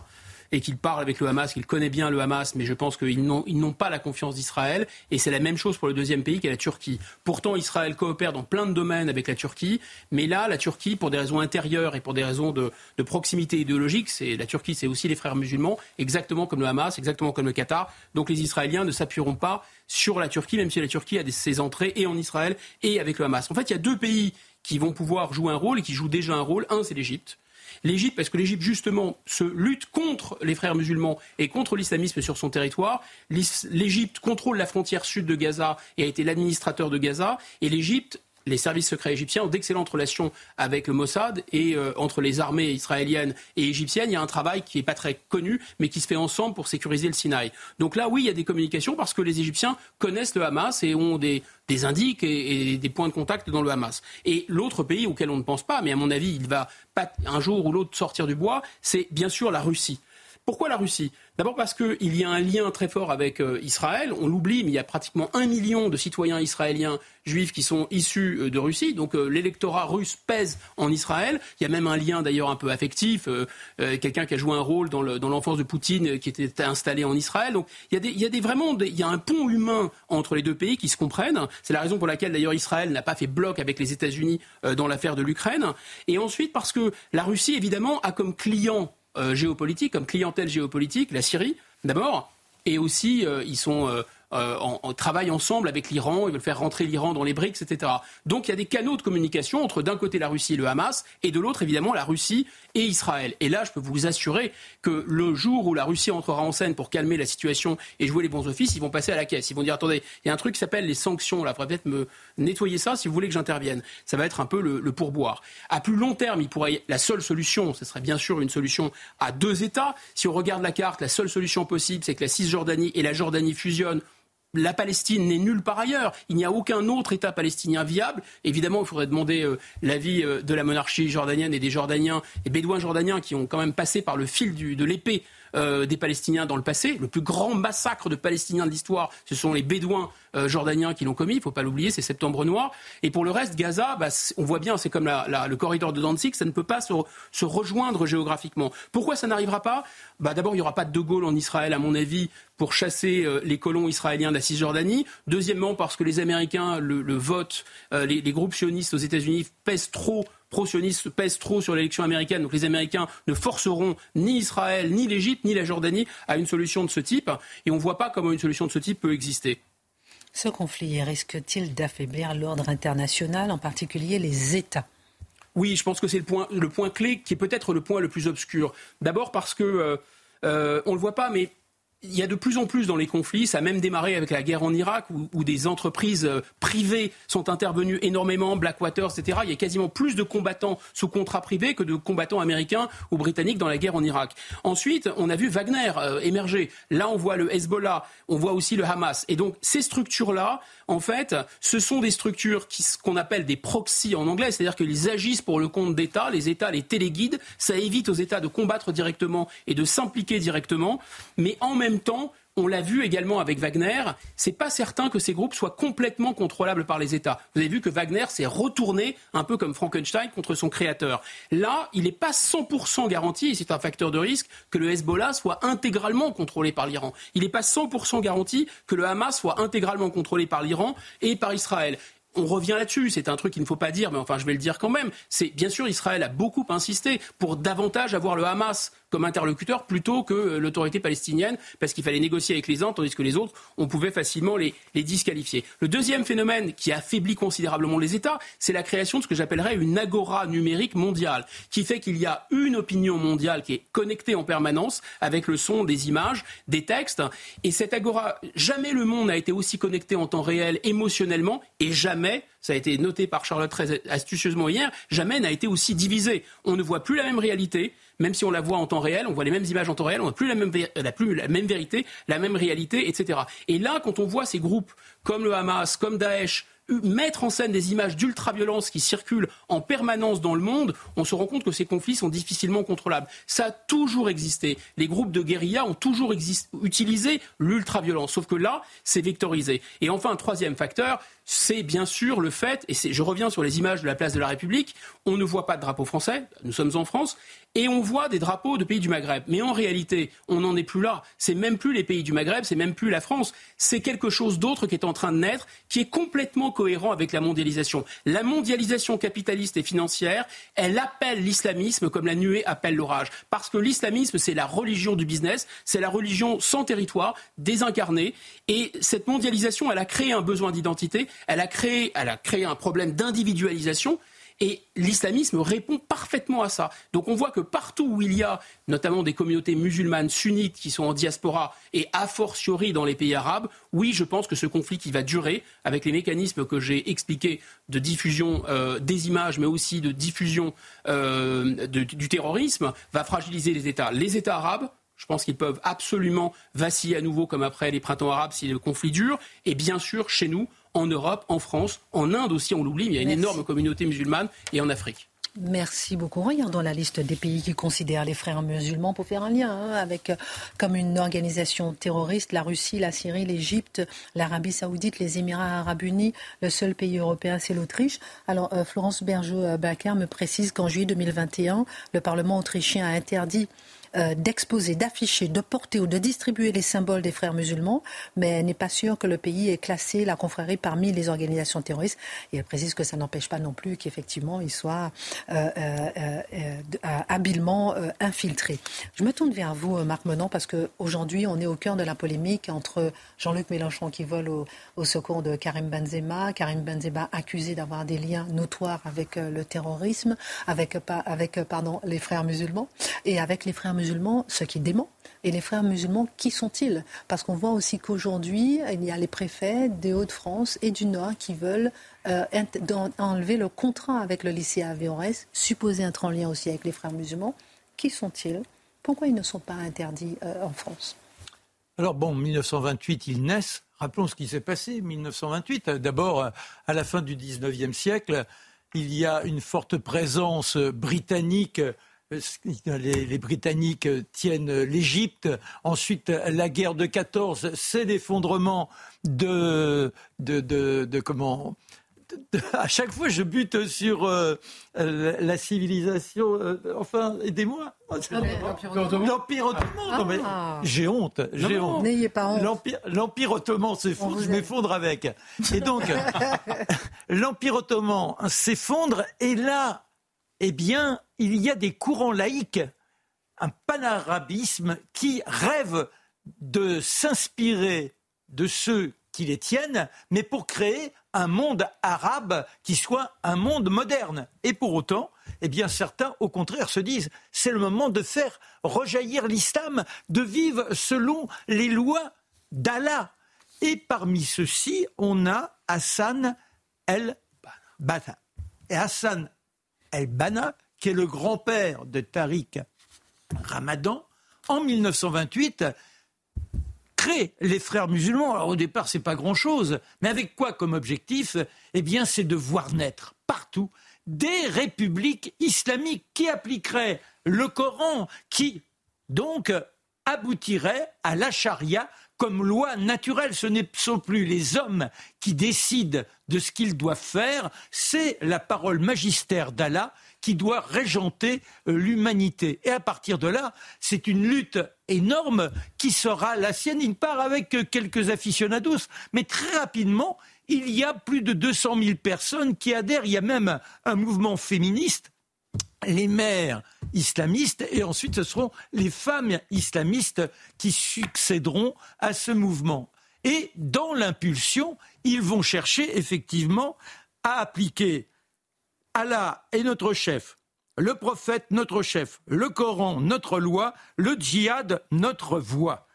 et qu'il parle avec le Hamas, qu'il connaît bien le Hamas, mais je pense qu'ils n'ont pas la confiance d'Israël. Et c'est la même chose pour le deuxième pays, qui est la Turquie. Pourtant, Israël coopère dans plein de domaines avec la Turquie, mais là, la Turquie, pour des raisons intérieures et pour des raisons de, proximité idéologique, c'est la Turquie, c'est aussi les frères musulmans, exactement comme le Hamas, exactement comme le Qatar. Donc les Israéliens ne s'appuieront pas sur la Turquie, même si la Turquie a ses entrées et en Israël et avec le Hamas. En fait, il y a deux pays qui vont pouvoir jouer un rôle et qui jouent déjà un rôle. Un, c'est l'Égypte. L'Égypte, parce que l'Égypte, justement, se lutte contre les frères musulmans et contre l'islamisme sur son territoire. L'Égypte contrôle la frontière sud de Gaza et a été l'administrateur de Gaza. Et l'Égypte les services secrets égyptiens ont d'excellentes relations avec le Mossad et euh, entre les armées israéliennes et égyptiennes, il y a un travail qui n'est pas très connu, mais qui se fait ensemble pour sécuriser le Sinaï. Donc là, oui, il y a des communications parce que les Égyptiens connaissent le Hamas et ont des, des indices et, des points de contact dans le Hamas. Et l'autre pays auquel on ne pense pas, mais à mon avis, il va pas un jour ou l'autre sortir du bois, c'est bien sûr la Russie. Pourquoi la Russie? D'abord parce qu'il y a un lien très fort avec euh, Israël. On l'oublie, mais il y a pratiquement un million de citoyens israéliens juifs qui sont issus euh, de Russie. Donc euh, l'électorat russe pèse en Israël. Il y a même un lien d'ailleurs un peu affectif. Quelqu'un qui a joué un rôle dans l'enfance de Poutine qui était installé en Israël. Donc il y a, des, il y a des, vraiment il y a un pont humain entre les deux pays qui se comprennent. C'est la raison pour laquelle d'ailleurs Israël n'a pas fait bloc avec les États-Unis dans l'affaire de l'Ukraine. Et ensuite parce que la Russie évidemment a comme client géopolitique, comme clientèle géopolitique, la Syrie d'abord, et aussi euh, ils sont euh, euh, en, travaillent ensemble avec l'Iran, ils veulent faire rentrer l'Iran dans les BRICS, etc. Donc il y a des canaux de communication entre d'un côté la Russie et le Hamas, et de l'autre évidemment la Russie et Israël. Et là, je peux vous assurer que le jour où la Russie entrera en scène pour calmer la situation et jouer les bons offices, ils vont passer à la caisse. Ils vont dire attendez, il y a un truc qui s'appelle les sanctions. Là, faudrait peut-être me nettoyer ça si vous voulez que j'intervienne. Ça va être un peu le, le, pourboire. À plus long terme, il pourrait la seule solution, ce serait bien sûr une solution à deux États. Si on regarde la carte, la seule solution possible, c'est que la Cisjordanie et la Jordanie fusionnent la Palestine n'est nulle par ailleurs. Il n'y a aucun autre État palestinien viable. Évidemment, il faudrait demander euh, l'avis euh, de la monarchie jordanienne et des Jordaniens et bédouins jordaniens qui ont quand même passé par le fil de l'épée euh, des Palestiniens dans le passé. Le plus grand massacre de Palestiniens de l'histoire, ce sont les Bédouins euh, jordaniens qui l'ont commis. Il ne faut pas l'oublier, c'est Septembre Noir. Et pour le reste, Gaza, bah, on voit bien, c'est comme le corridor de Danzig, ça ne peut pas se, rejoindre géographiquement. Pourquoi ça n'arrivera pas? Bah, D'abord, il n'y aura pas de De Gaulle en Israël, à mon avis, pour chasser euh, les colons israéliens de la Cisjordanie. Deuxièmement, parce que les Américains, le, vote, les, groupes sionistes aux États-Unis pèsent trop pro-sionistes pèsent trop sur l'élection américaine. Donc les Américains ne forceront ni Israël, ni l'Égypte, ni la Jordanie à une solution de ce type. Et on ne voit pas comment une solution de ce type peut exister. Ce conflit risque-t-il d'affaiblir l'ordre international, en particulier les États? Oui, je pense que c'est le point, le point clé qui est peut-être le point le plus obscur. D'abord parce que, euh, euh, on ne le voit pas, mais il y a de plus en plus dans les conflits, ça a même démarré avec la guerre en Irak, où, des entreprises euh, privées sont intervenues énormément, Blackwater, etc. Il y a quasiment plus de combattants sous contrat privé que de combattants américains ou britanniques dans la guerre en Irak. Ensuite, on a vu Wagner euh, émerger. Là, on voit le Hezbollah, on voit aussi le Hamas. Et donc, ces structures-là, en fait, ce sont des structures qu'on appelle des proxys en anglais, c'est-à-dire qu'ils agissent pour le compte d'États, les États les téléguident, ça évite aux États de combattre directement et de s'impliquer directement, mais en même même temps, on l'a vu également avec Wagner, c'est pas certain que ces groupes soient complètement contrôlables par les États. Vous avez vu que Wagner s'est retourné un peu comme Frankenstein contre son créateur. Là, il n'est pas 100% garanti, et c'est un facteur de risque, que le Hezbollah soit intégralement contrôlé par l'Iran. Il n'est pas 100% garanti que le Hamas soit intégralement contrôlé par l'Iran et par Israël on revient là-dessus, c'est un truc qu'il ne faut pas dire, mais enfin je vais le dire quand même. C'est bien sûr Israël a beaucoup insisté pour davantage avoir le Hamas comme interlocuteur plutôt que euh, l'autorité palestinienne, parce qu'il fallait négocier avec les uns, tandis que les autres, on pouvait facilement les, disqualifier. Le deuxième phénomène qui affaiblit considérablement les États, c'est la création de ce que j'appellerais une agora numérique mondiale, qui fait qu'il y a une opinion mondiale qui est connectée en permanence avec le son, des images, des textes, et cette agora, jamais le monde n'a été aussi connecté en temps réel émotionnellement, et jamais ça a été noté par Charlotte très astucieusement hier, jamais n'a été aussi divisé. On ne voit plus la même réalité, même si on la voit en temps réel, on voit les mêmes images en temps réel, on n'a plus la même, vérité, la même réalité, etc. Et là, quand on voit ces groupes comme le Hamas, comme Daesh, mettre en scène des images d'ultra-violence qui circulent en permanence dans le monde, on se rend compte que ces conflits sont difficilement contrôlables. Ça a toujours existé. Les groupes de guérilla ont toujours utilisé l'ultra-violence, sauf que là, c'est vectorisé. Et enfin, un troisième facteur, c'est bien sûr le fait, et je reviens sur les images de la place de la République, on ne voit pas de drapeau français, nous sommes en France, Et on voit des drapeaux de pays du Maghreb. Mais en réalité, on n'en est plus là. C'est même plus les pays du Maghreb, c'est même plus la France. C'est quelque chose d'autre qui est en train de naître, qui est complètement cohérent avec la mondialisation. La mondialisation capitaliste et financière, elle appelle l'islamisme comme la nuée appelle l'orage. Parce que l'islamisme, c'est la religion du business, c'est la religion sans territoire, désincarnée. Et cette mondialisation, elle a créé un besoin d'identité, elle elle a créé un problème d'individualisation. Et l'islamisme répond parfaitement à ça. Donc on voit que partout où il y a notamment des communautés musulmanes sunnites qui sont en diaspora et a fortiori dans les pays arabes, oui, je pense que ce conflit qui va durer avec les mécanismes que j'ai expliqués de diffusion euh, des images, mais aussi de diffusion euh, du terrorisme, va fragiliser les États. Les États arabes, je pense qu'ils peuvent absolument vaciller à nouveau comme après les printemps arabes si le conflit dure. Et bien sûr, chez nous, en Europe, en France, en Inde aussi, on l'oublie, mais il y a une énorme communauté musulmane et en Afrique. Merci beaucoup. Regardons la liste des pays qui considèrent les frères musulmans pour faire un lien hein, avec euh, comme une organisation terroriste la Russie, la Syrie, l'Égypte, l'Arabie Saoudite, les Émirats Arabes Unis. Le seul pays européen, c'est l'Autriche. Alors euh, Florence Berger-Backer me précise qu'en juillet 2021, le Parlement autrichien a interdit euh, d'exposer, d'afficher, de porter ou de distribuer les symboles des frères musulmans, mais n'est pas sûre que le pays ait classé la confrérie parmi les organisations terroristes. Et elle précise que ça n'empêche pas non plus qu'effectivement il soit euh, euh, habilement infiltré. Je me tourne vers vous, Marc Menon, parce qu'aujourd'hui on est au cœur de la polémique entre Jean-Luc Mélenchon qui vole au, secours de Karim Benzema, Karim Benzema accusé d'avoir des liens notoires avec le terrorisme, avec, les frères musulmans, et avec les frères musulmans musulmans, ce qui dément. Et les frères musulmans, qui sont-ils? Parce qu'on voit aussi qu'aujourd'hui, il y a les préfets des Hauts-de-France et du Nord qui veulent euh, enlever le contrat avec le lycée AVORS, supposé être en lien aussi avec les frères musulmans. Qui sont-ils? Pourquoi ils ne sont pas interdits euh, en France? Alors bon, 1928, ils naissent. Rappelons ce qui s'est passé 1928. D'abord, à la fin du 19e siècle, il y a une forte présence britannique les, Britanniques tiennent l'Égypte. Ensuite, la guerre de 14, c'est l'effondrement de, de, comment à chaque fois, je bute sur euh, la civilisation. Euh, enfin, aidez-moi. Ah, L'Empire ottoman. Ah. J'ai honte. J'ai honte. N'ayez pas honte. L'Empire ottoman s'effondre, je m'effondre avec. Et donc, l'Empire ottoman s'effondre, et là, eh bien, il y a des courants laïques, un panarabisme qui rêve de s'inspirer de ceux qui les tiennent, mais pour créer un monde arabe qui soit un monde moderne. Et pour autant, eh bien, certains, au contraire, se disent c'est le moment de faire rejaillir l'islam, de vivre selon les lois d'Allah. Et parmi ceux-ci, on a Hassan el-Banna. Et Hassan el-Banna, qui est le grand-père de Tariq Ramadan, en 1928, crée les frères musulmans. Alors au départ, c'est pas grand-chose, mais avec quoi comme objectif? Eh bien, c'est de voir naître partout des républiques islamiques qui appliqueraient le Coran, qui donc aboutiraient à la charia comme loi naturelle. Ce ne sont plus les hommes qui décident de ce qu'ils doivent faire, c'est la parole magistère d'Allah qui doit régenter euh, l'humanité. Et à partir de là, c'est une lutte énorme qui sera la sienne. Il part avec euh, quelques aficionados, mais très rapidement, il y a plus de 200 000 personnes qui adhèrent. Il y a même un mouvement féministe les mères islamistes et ensuite ce seront les femmes islamistes qui succéderont à ce mouvement. Et dans l'impulsion, ils vont chercher effectivement à appliquer Allah est notre chef, le prophète notre chef, le Coran notre loi, le djihad notre voie.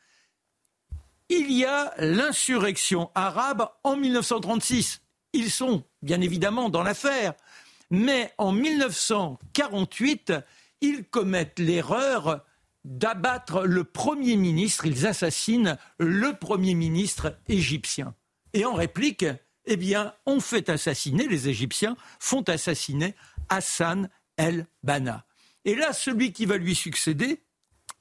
Il y a l'insurrection arabe en 1936. Ils sont bien évidemment dans l'affaire, mais en 1948, ils commettent l'erreur d'abattre le Premier ministre, ils assassinent le Premier ministre égyptien. Et en réplique, eh bien, on fait assassiner, les Égyptiens font assassiner Hassan el-Banna. Et là, celui qui va lui succéder,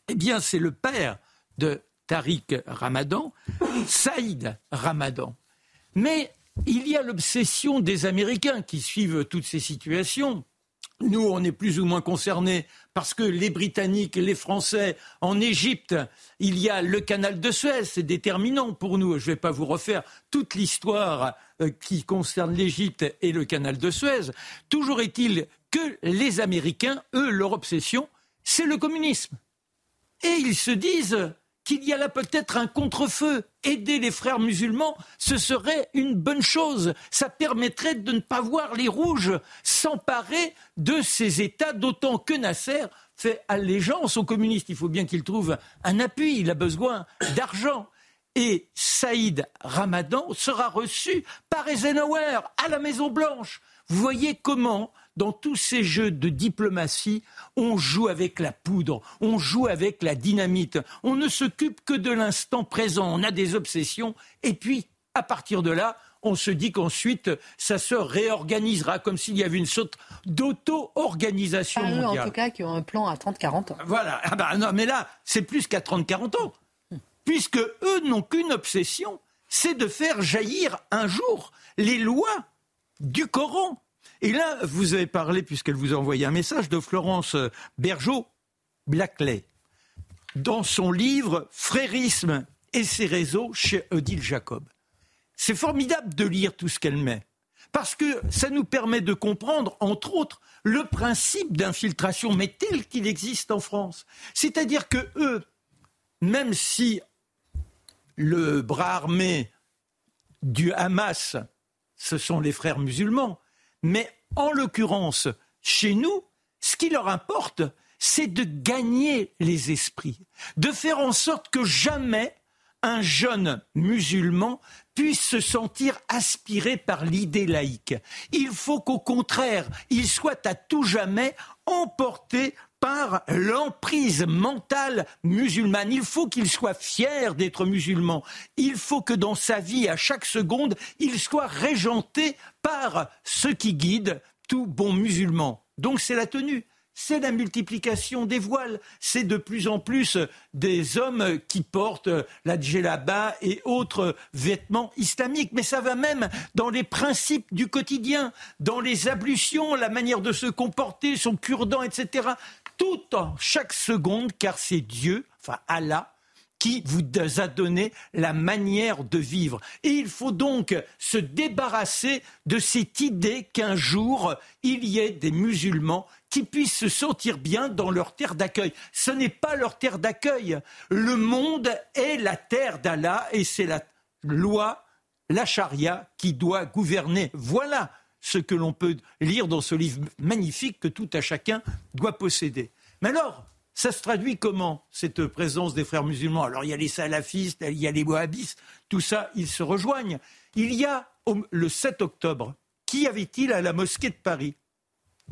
eh bien, c'est le père de Tariq Ramadan, Saïd Ramadan. Mais il y a l'obsession des Américains qui suivent toutes ces situations. nous, on est plus ou moins concernés parce que les Britanniques, les Français, en Égypte, il y a le canal de Suez, c'est déterminant pour nous. Je ne vais pas vous refaire toute l'histoire euh, qui concerne l'Égypte et le canal de Suez. Toujours est-il que les Américains, eux, leur obsession, c'est le communisme. Et ils se disent, qu'il y a là peut-être un contre-feu. Aider les frères musulmans, ce serait une bonne chose. Ça permettrait de ne pas voir les rouges s'emparer de ces États, d'autant que Nasser fait allégeance aux communistes. Il faut bien qu'il trouve un appui, il a besoin d'argent. Et Saïd Ramadan sera reçu par Eisenhower à la Maison Blanche. Vous voyez comment dans tous ces jeux de diplomatie, on joue avec la poudre, on joue avec la dynamite, on ne s'occupe que de l'instant présent, on a des obsessions, et puis, à partir de là, on se dit qu'ensuite, ça se réorganisera comme s'il y avait une sorte d'auto-organisation mondiale. en tout cas, qui ont un plan à 30-40 ans. Voilà. Ah bah non, mais là, c'est plus qu'à 30-40 ans. Puisque eux n'ont qu'une obsession, c'est de faire jaillir un jour les lois du Coran. Et là, vous avez parlé, puisqu'elle vous a envoyé un message, de Florence Bergeau Blackley, dans son livre Frérisme et ses réseaux chez Odile Jacob. C'est formidable de lire tout ce qu'elle met, parce que ça nous permet de comprendre, entre autres, le principe d'infiltration, mais tel qu'il existe en France. C'est-à-dire que eux, même si le bras armé du Hamas, ce sont les frères musulmans, mais en l'occurrence, chez nous, ce qui leur importe, c'est de gagner les esprits, de faire en sorte que jamais un jeune musulman puisse se sentir aspiré par l'idée laïque. Il faut qu'au contraire, il soit à tout jamais emporté par l'emprise mentale musulmane. Il faut qu'il soit fier d'être musulman. Il faut que dans sa vie, à chaque seconde, il soit régenté par ce qui guide tout bon musulman. Donc c'est la tenue c'est la multiplication des voiles. C'est de plus en plus des hommes qui portent la djellaba et autres vêtements islamiques. Mais ça va même dans les principes du quotidien, dans les ablutions, la manière de se comporter, son cure-dent, etc tout en chaque seconde, car c'est Dieu, enfin Allah, qui vous a donné la manière de vivre. Et il faut donc se débarrasser de cette idée qu'un jour, il y ait des musulmans qui puissent se sentir bien dans leur terre d'accueil. Ce n'est pas leur terre d'accueil. Le monde est la terre d'Allah et c'est la loi, la charia, qui doit gouverner. Voilà ce que l'on peut lire dans ce livre magnifique que tout à chacun doit posséder. Mais alors, ça se traduit comment, cette présence des frères musulmans? Alors, il y a les salafistes, il y a les wahhabistes, tout ça, ils se rejoignent. Il y a, le 7 octobre, qui avait-il à la mosquée de Paris?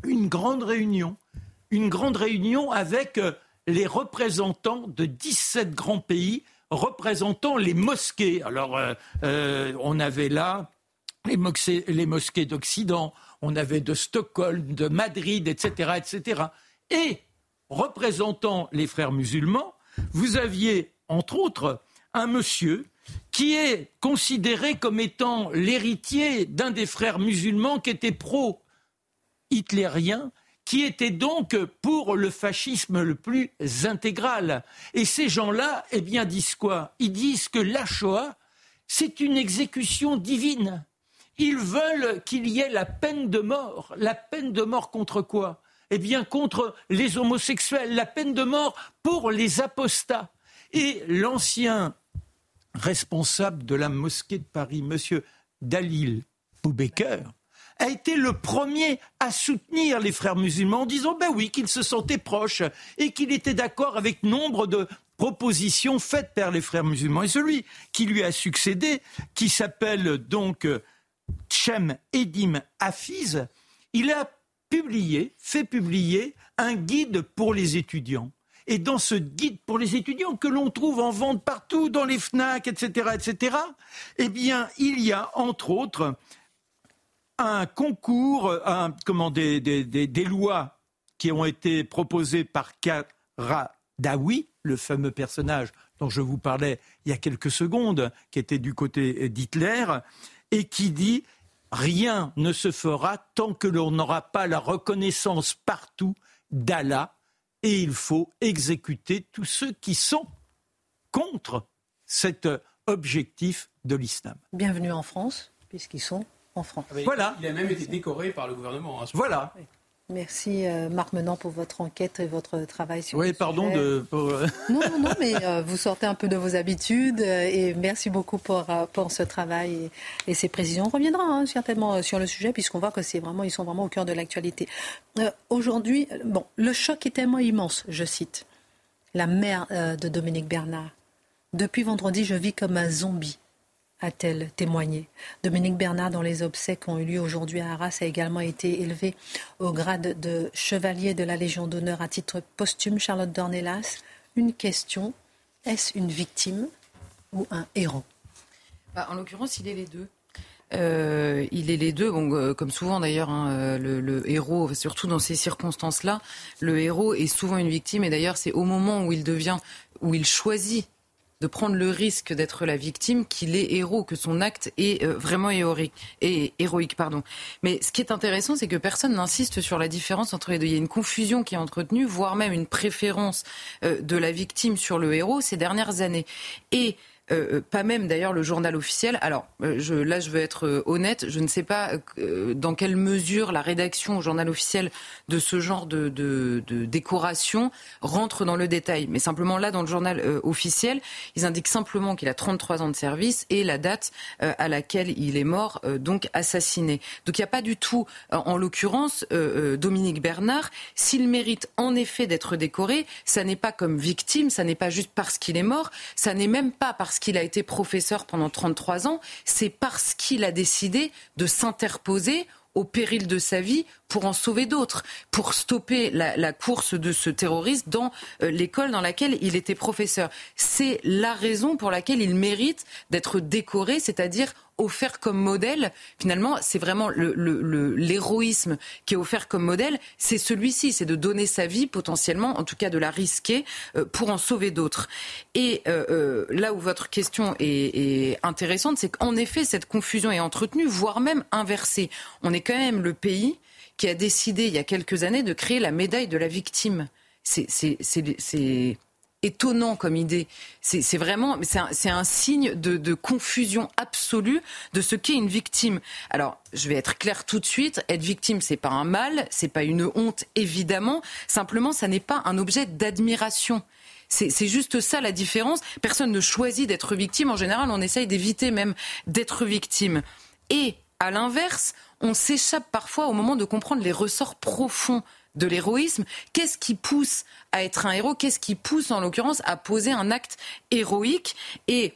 Une grande réunion. Une grande réunion avec euh, les représentants de 17 grands pays représentant les mosquées. Alors, euh, euh, on avait là les mosquées, d'Occident, on avait de Stockholm, de Madrid, etc., etc. Et représentant les frères musulmans, vous aviez, entre autres, un monsieur qui est considéré comme étant l'héritier d'un des frères musulmans qui était pro-hitlérien, qui était donc pour le fascisme le plus intégral. Et ces gens-là, eh bien, disent quoi? Ils disent que la Shoah, c'est une exécution divine. Ils veulent qu'il y ait la peine de mort. La peine de mort contre quoi? Eh bien, contre les homosexuels. La peine de mort pour les apostats. Et l'ancien responsable de la mosquée de Paris, M. Dalil Boubaker, a été le premier à soutenir les frères musulmans en disant ben oui qu'il se sentait proche et qu'il était d'accord avec nombre de propositions faites par les frères musulmans. Et celui qui lui a succédé, qui s'appelle donc Tchem Edim Hafiz, il a publié, fait publier un guide pour les étudiants. Et dans ce guide pour les étudiants que l'on trouve en vente partout, dans les FNAC, etc., etc., eh bien, il y a entre autres un concours, un, comment, des, des, lois qui ont été proposées par Karadawi, le fameux personnage dont je vous parlais il y a quelques secondes, qui était du côté d'Hitler, et qui dit rien ne se fera tant que l'on n'aura pas la reconnaissance partout d'Allah et il faut exécuter tous ceux qui sont contre cet objectif de l'islam. Bienvenue en France, puisqu'ils sont en France. Ah voilà. Il a même été décoré par le gouvernement. Hein, voilà. Merci euh, Marc Menant pour votre enquête et votre travail sur Oui, pardon de. Euh, non, non, non, mais euh, vous sortez un peu de vos habitudes et merci beaucoup pour, pour ce travail et, ces précisions. On reviendra hein, certainement sur le sujet puisqu'on voit que c'est vraiment, ils sont vraiment au cœur de l'actualité. Aujourd'hui, bon, le choc est tellement immense, je cite la mère de Dominique Bernard. Depuis vendredi, je vis comme un zombie a-t-elle témoigné. Dominique Bernard, dont les obsèques ont eu lieu aujourd'hui à Arras, a également été élevé au grade de chevalier de la Légion d'honneur à titre posthume. Charlotte Dornelas, une question. Est-ce une victime ou un héros bah, En l'occurrence, il est les deux. Euh, il est les deux, bon, euh, comme souvent d'ailleurs, hein, euh, le, le, héros, surtout dans ces circonstances-là, le héros est souvent une victime. Et d'ailleurs, c'est au moment où il devient, où il choisit de prendre le risque d'être la victime qu'il est héros, que son acte est euh, vraiment héroïque, héroïque. Pardon. Mais ce qui est intéressant, c'est que personne n'insiste sur la différence entre les deux. Il y a une confusion qui est entretenue, voire même une préférence euh, de la victime sur le héros ces dernières années. Et euh, euh, pas même d'ailleurs le journal officiel. Alors euh, là, je veux être honnête, je ne sais pas dans quelle mesure la rédaction au journal officiel de ce genre de, décoration rentre dans le détail. Mais simplement là, dans le journal officiel, ils indiquent simplement qu'il a 33 ans de service et la date à laquelle il est mort, donc assassiné. Donc il n'y a pas du tout, en l'occurrence, Dominique Bernard, s'il mérite en effet d'être décoré, ça n'est pas comme victime, ça n'est pas juste parce qu'il est mort, ça n'est même pas parce qu'il a été professeur pendant 33 ans, c'est parce qu'il a décidé de s'interposer au péril de sa vie pour en sauver d'autres, pour stopper la, course de ce terroriste dans euh, l'école dans laquelle il était professeur. C'est la raison pour laquelle il mérite d'être décoré, c'est-à-dire offert comme modèle, finalement, c'est vraiment l'héroïsme le, qui est offert comme modèle, c'est celui-ci, c'est de donner sa vie potentiellement, en tout cas de la risquer euh, pour en sauver d'autres. Et euh, là où votre question est, est intéressante, c'est qu'en effet, cette confusion est entretenue, voire même inversée. On est quand même le pays qui a décidé il y a quelques années de créer la médaille de la victime. C'est étonnant comme idée. C'est vraiment, c'est un, signe de, de, confusion absolue de ce qu'est une victime. Alors, je vais être clair tout de suite. Être victime, c'est pas un mal, c'est pas une honte, évidemment. Simplement, ça n'est pas un objet d'admiration. C'est juste ça la différence. Personne ne choisit d'être victime. En général, on essaye d'éviter même d'être victime. Et à l'inverse, on s'échappe parfois au moment de comprendre les ressorts profonds de l'héroïsme. Qu'est-ce qui pousse à être un héros? Qu'est-ce qui pousse, en l'occurrence, à poser un acte héroïque? Et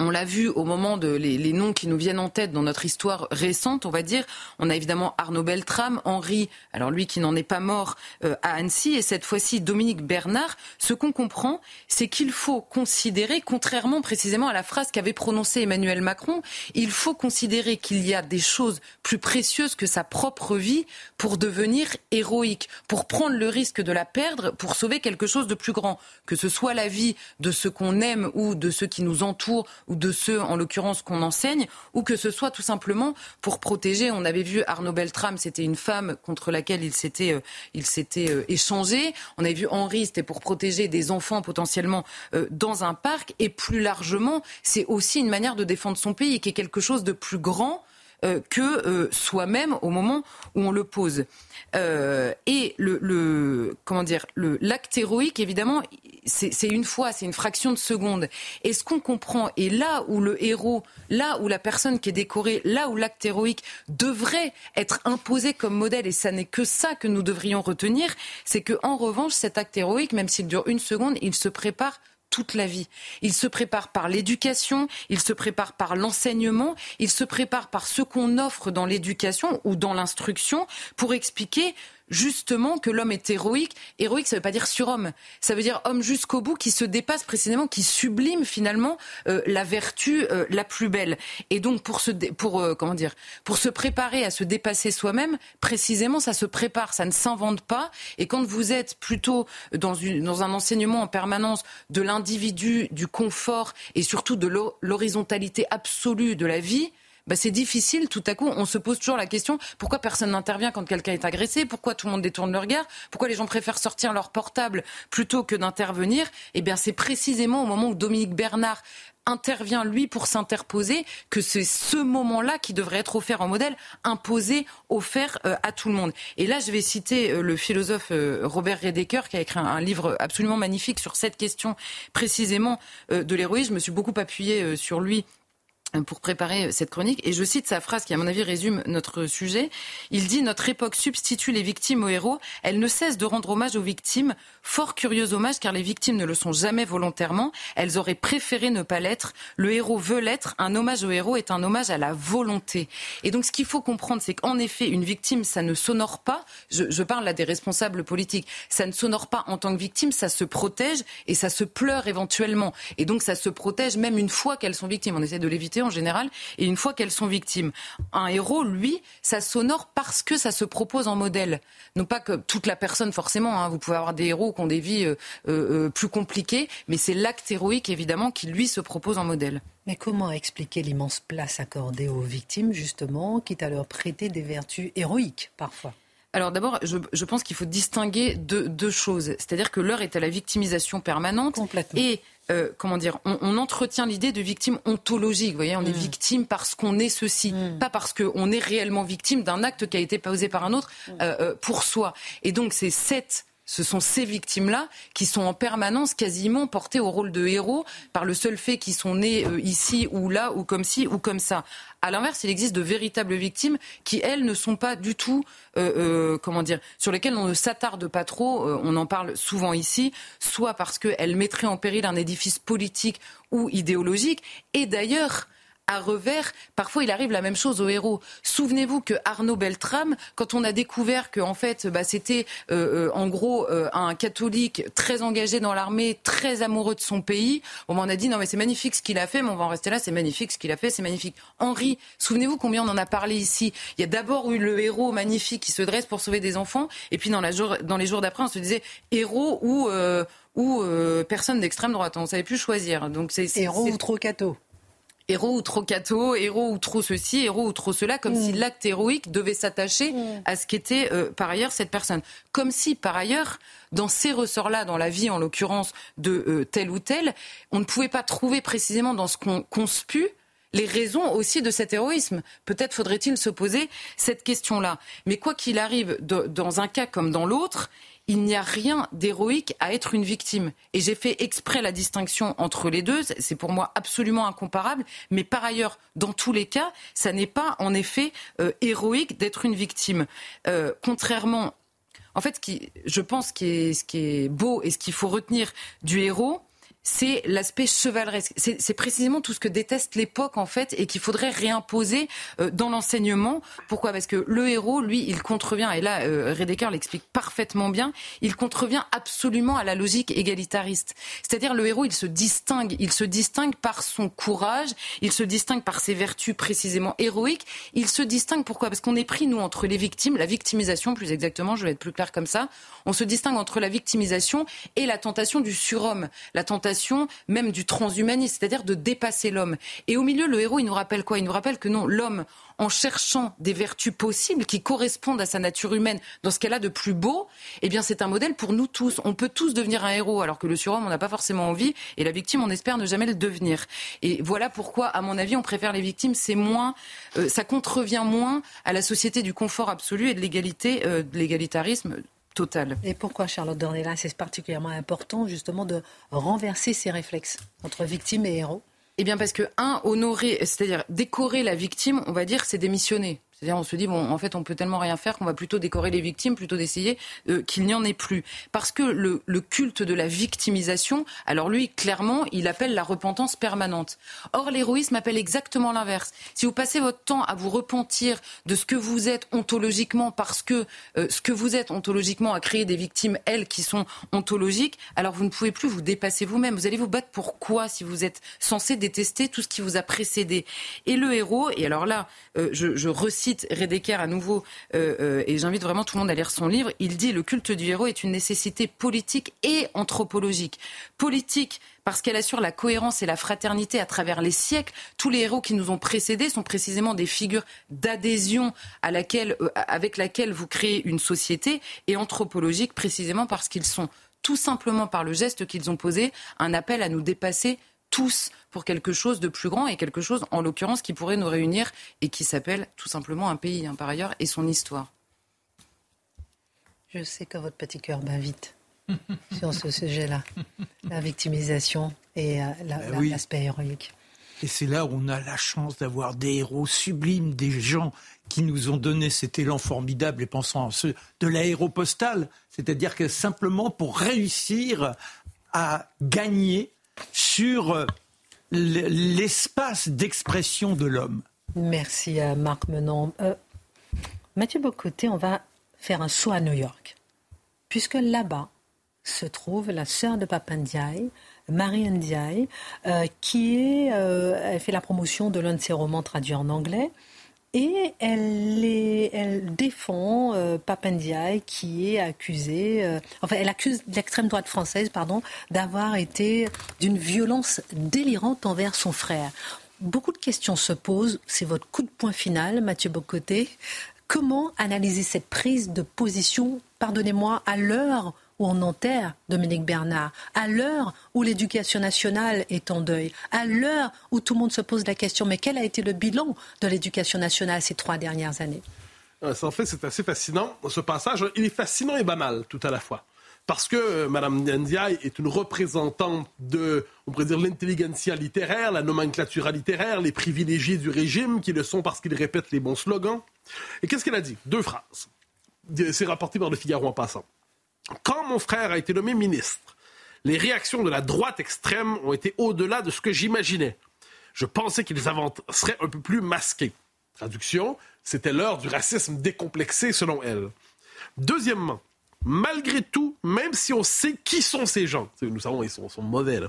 on l'a vu au moment de les, noms qui nous viennent en tête dans notre histoire récente, on va dire. On a évidemment Arnaud Beltrame, Henri, alors lui qui n'en est pas mort euh, à Annecy, et cette fois-ci Dominique Bernard. Ce qu'on comprend, c'est qu'il faut considérer, contrairement précisément à la phrase qu'avait prononcée Emmanuel Macron, il faut considérer qu'il y a des choses plus précieuses que sa propre vie pour devenir héroïque, pour prendre le risque de la perdre, pour sauver quelque chose de plus grand, que ce soit la vie de ceux qu'on aime ou de ceux qui nous entourent ou de ceux, en l'occurrence, qu'on enseigne, ou que ce soit tout simplement pour protéger. On avait vu Arnaud Beltrame, c'était une femme contre laquelle il s'était, euh, euh, échangé. On avait vu Henri, c'était pour protéger des enfants potentiellement euh, dans un parc. Et plus largement, c'est aussi une manière de défendre son pays, qui est quelque chose de plus grand que soi-même au moment où on le pose. et le, le, comment dire, le l'acte héroïque, évidemment, c'est une fois, c'est une fraction de seconde. Et ce qu'on comprend, et là où le héros, là où la personne qui est décorée, là où l'acte héroïque devrait être imposé comme modèle, et ça n'est que ça que nous devrions retenir, c'est que en revanche, cet acte héroïque, même s'il dure une seconde, il se prépare toute la vie. Il se prépare par l'éducation, il se prépare par l'enseignement, il se prépare par ce qu'on offre dans l'éducation ou dans l'instruction pour expliquer justement que l'homme est héroïque. Héroïque, ça ne veut pas dire surhomme. Ça veut dire homme jusqu'au bout qui se dépasse précisément, qui sublime finalement euh, la vertu euh, la plus belle. Et donc pour se, pour euh, comment dire, pour se préparer à se dépasser soi-même, précisément, ça se prépare, ça ne s'invente pas. Et quand vous êtes plutôt dans, une, dans un enseignement en permanence de l'individu, du confort et surtout de l'horizontalité absolue de la vie, bah, c'est difficile. Tout à coup, on se pose toujours la question pourquoi personne n'intervient quand quelqu'un est agressé? Pourquoi tout le monde détourne le regard? Pourquoi les gens préfèrent sortir leur portable plutôt que d'intervenir? Eh bien, c'est précisément au moment où Dominique Bernard intervient lui pour s'interposer, que c'est ce moment-là qui devrait être offert en modèle, imposé, offert euh, à tout le monde. Et là, je vais citer euh, le philosophe euh, Robert Redeker qui a écrit un, livre absolument magnifique sur cette question précisément de l'héroïsme. Je me suis beaucoup appuyé sur lui pour préparer cette chronique. Et je cite sa phrase qui, à mon avis, résume notre sujet. Il dit Notre époque substitue les victimes aux héros. Elle ne cesse de rendre hommage aux victimes. Fort curieux hommage, car les victimes ne le sont jamais volontairement. Elles auraient préféré ne pas l'être. Le héros veut l'être. Un hommage au héros est un hommage à la volonté. Et donc, ce qu'il faut comprendre, c'est qu'en effet, une victime, ça ne s'honore pas. Je, je, parle là des responsables politiques. Ça ne s'honore pas en tant que victime. Ça se protège et ça se pleure éventuellement. Et donc, ça se protège même une fois qu'elles sont victimes. On essaie de l'éviter en général, et une fois qu'elles sont victimes. Un héros, lui, ça s'honore parce que ça se propose en modèle. Non pas que toute la personne, forcément, hein. vous pouvez avoir des héros qui ont des vies euh, euh, euh, plus compliquées, mais c'est l'acte héroïque, évidemment, qui, lui, se propose en modèle. Mais comment expliquer l'immense place accordée aux victimes, justement, quitte à leur prêter des vertus héroïques, parfois? Alors d'abord, je, pense qu'il faut distinguer deux, deux choses. C'est-à-dire que l'heure est à la victimisation permanente et euh, comment dire, on, entretient l'idée de victime ontologique. Vous voyez, on est mm. victime parce qu'on est ceci, mm. pas parce qu'on est réellement victime d'un acte qui a été posé par un autre mm. euh, euh, pour soi. Et donc, c'est cette ce sont ces victimes-là qui sont en permanence quasiment portées au rôle de héros par le seul fait qu'ils sont nés ici ou là ou comme ci ou comme ça. À l'inverse, il existe de véritables victimes qui, elles, ne sont pas du tout, euh, euh, comment dire, sur lesquelles on ne s'attarde pas trop. Euh, on en parle souvent ici, soit parce qu'elles mettraient en péril un édifice politique ou idéologique. Et d'ailleurs, à revers, parfois il arrive la même chose aux héros. Souvenez-vous que Arnaud Beltrame, quand on a découvert que en fait, bah, c'était euh, euh, en gros euh, un catholique très engagé dans l'armée, très amoureux de son pays, on m'en a dit non mais c'est magnifique ce qu'il a fait, mais on va en rester là, c'est magnifique ce qu'il a fait, c'est magnifique. Henri, souvenez-vous combien on en a parlé ici. Il y a d'abord eu le héros magnifique qui se dresse pour sauver des enfants, et puis dans, la jour, dans les jours d'après, on se disait héros ou ou personne d'extrême droite. On ne savait plus choisir. Donc c'est héros ou trop cato héros ou trop cato, héros ou trop ceci, héros ou trop cela, comme si mm. l'acte héroïque devait s'attacher mm. à ce qu'était euh, par ailleurs cette personne. Comme si par ailleurs, dans ces ressorts-là, dans la vie en l'occurrence de euh, tel ou tel, on ne pouvait pas trouver précisément dans ce qu'on conspue les raisons aussi de cet héroïsme. Peut-être faudrait-il se poser cette question-là. Mais quoi qu'il arrive, dans un cas comme dans l'autre, il n'y a rien d'héroïque à être une victime. Et j'ai fait exprès la distinction entre les deux. C'est pour moi absolument incomparable. Mais par ailleurs, dans tous les cas, ça n'est pas en effet euh, héroïque d'être une victime. Euh, contrairement, en fait, qui, je pense ce qui est beau et ce qu'il faut retenir du héros, c'est l'aspect chevaleresque. C'est précisément tout ce que déteste l'époque en fait et qu'il faudrait réimposer euh, dans l'enseignement. Pourquoi? Parce que le héros, lui, il contrevient, et là euh, l'explique parfaitement bien, il contrevient absolument à la logique égalitariste. C'est-à-dire le héros, il se distingue, il se distingue par son courage, il se distingue par ses vertus précisément héroïques, il se distingue pourquoi? Parce qu'on est pris, nous, entre les victimes, la victimisation plus exactement, je vais être plus clair comme ça, on se distingue entre la victimisation et la tentation du surhomme, la même du transhumanisme, c'est-à-dire de dépasser l'homme. Et au milieu, le héros, il nous rappelle quoi? Il nous rappelle que non, l'homme, en cherchant des vertus possibles qui correspondent à sa nature humaine dans ce qu'elle a de plus beau, eh bien c'est un modèle pour nous tous. On peut tous devenir un héros, alors que le surhomme, on n'a pas forcément envie, et la victime, on espère ne jamais le devenir. Et voilà pourquoi, à mon avis, on préfère les victimes. C'est moins, euh, ça contrevient moins à la société du confort absolu et de l'égalité, euh, de l'égalitarisme et pourquoi, Charlotte Dornella, c'est particulièrement important justement de renverser ces réflexes entre victime et héros? Eh bien parce que, un, honorer, c'est-à-dire décorer la victime, on va dire, c'est démissionner. C'est-à-dire, on se dit, bon, en fait, on peut tellement rien faire qu'on va plutôt décorer les victimes, plutôt d'essayer euh, qu'il n'y en ait plus. Parce que le, culte de la victimisation, alors lui, clairement, il appelle la repentance permanente. Or, l'héroïsme appelle exactement l'inverse. Si vous passez votre temps à vous repentir de ce que vous êtes ontologiquement, parce que euh, ce que vous êtes ontologiquement a créé des victimes, elles, qui sont ontologiques, alors vous ne pouvez plus vous dépasser vous-même. Vous allez vous battre pour quoi si vous êtes censé détester tout ce qui vous a précédé? Et le héros, et alors là, euh, je, je recite cite Redeker à nouveau, et j'invite vraiment tout le monde à lire son livre, il dit le culte du héros est une nécessité politique et anthropologique. Politique parce qu'elle assure la cohérence et la fraternité à travers les siècles. Tous les héros qui nous ont précédés sont précisément des figures d'adhésion à laquelle, euh, avec laquelle vous créez une société, et anthropologique précisément parce qu'ils sont tout simplement par le geste qu'ils ont posé un appel à nous dépasser tous pour quelque chose de plus grand et quelque chose, en l'occurrence, qui pourrait nous réunir et qui s'appelle tout simplement un pays, hein, par ailleurs, et son histoire. Je sais que votre petit cœur bat vite. sur ce sujet-là, la victimisation et euh, ben l'aspect héroïque. Et c'est là où on a la chance d'avoir des héros sublimes, des gens qui nous ont donné cet élan formidable, et pensant à ceux de l'aéropostale, c'est-à-dire que simplement pour réussir à gagner sur euh, l'espace d'expression de l'homme. Merci à Marc Menon. Euh, Mathieu Bocoté, on va faire un saut à New York, puisque là-bas, se trouve la sœur de Papandiaï, Marie Ndiaye, euh, qui fait la promotion de l'un de ses romans traduits en anglais. Et elle, elle défend euh, qui est accusé, euh, enfin elle accuse l'extrême droite française, pardon, d'avoir été d'une violence délirante envers son frère. Beaucoup de questions se posent. C'est votre coup de poing final, Mathieu Bocoté. Comment analyser cette prise de position, pardonnez-moi, à l'heure où on enterre Dominique Bernard, à l'heure où l'éducation nationale est en deuil, à l'heure où tout le monde se pose la question, mais quel a été le bilan de l'éducation nationale ces trois dernières années? Euh, En fait, c'est assez fascinant. Ce passage, il est fascinant et banal tout à la fois. Parce que euh, Mme Ndiaye est une représentante de, on pourrait dire, l'intelligentsia littéraire, la nomenclatura littéraire, les privilégiés du régime qui le sont parce qu'ils répètent les bons slogans. Et qu'est-ce qu'elle a dit? Deux phrases. C'est rapporté par le Figaro en passant. Quand mon frère a été nommé ministre, les réactions de la droite extrême ont été au-delà de ce que j'imaginais. Je pensais qu'ils avanceraient un peu plus masqués. Traduction, c'était l'heure du racisme décomplexé selon elle. Deuxièmement, malgré tout, même si on sait qui sont ces gens, nous savons ils sont, mauvais,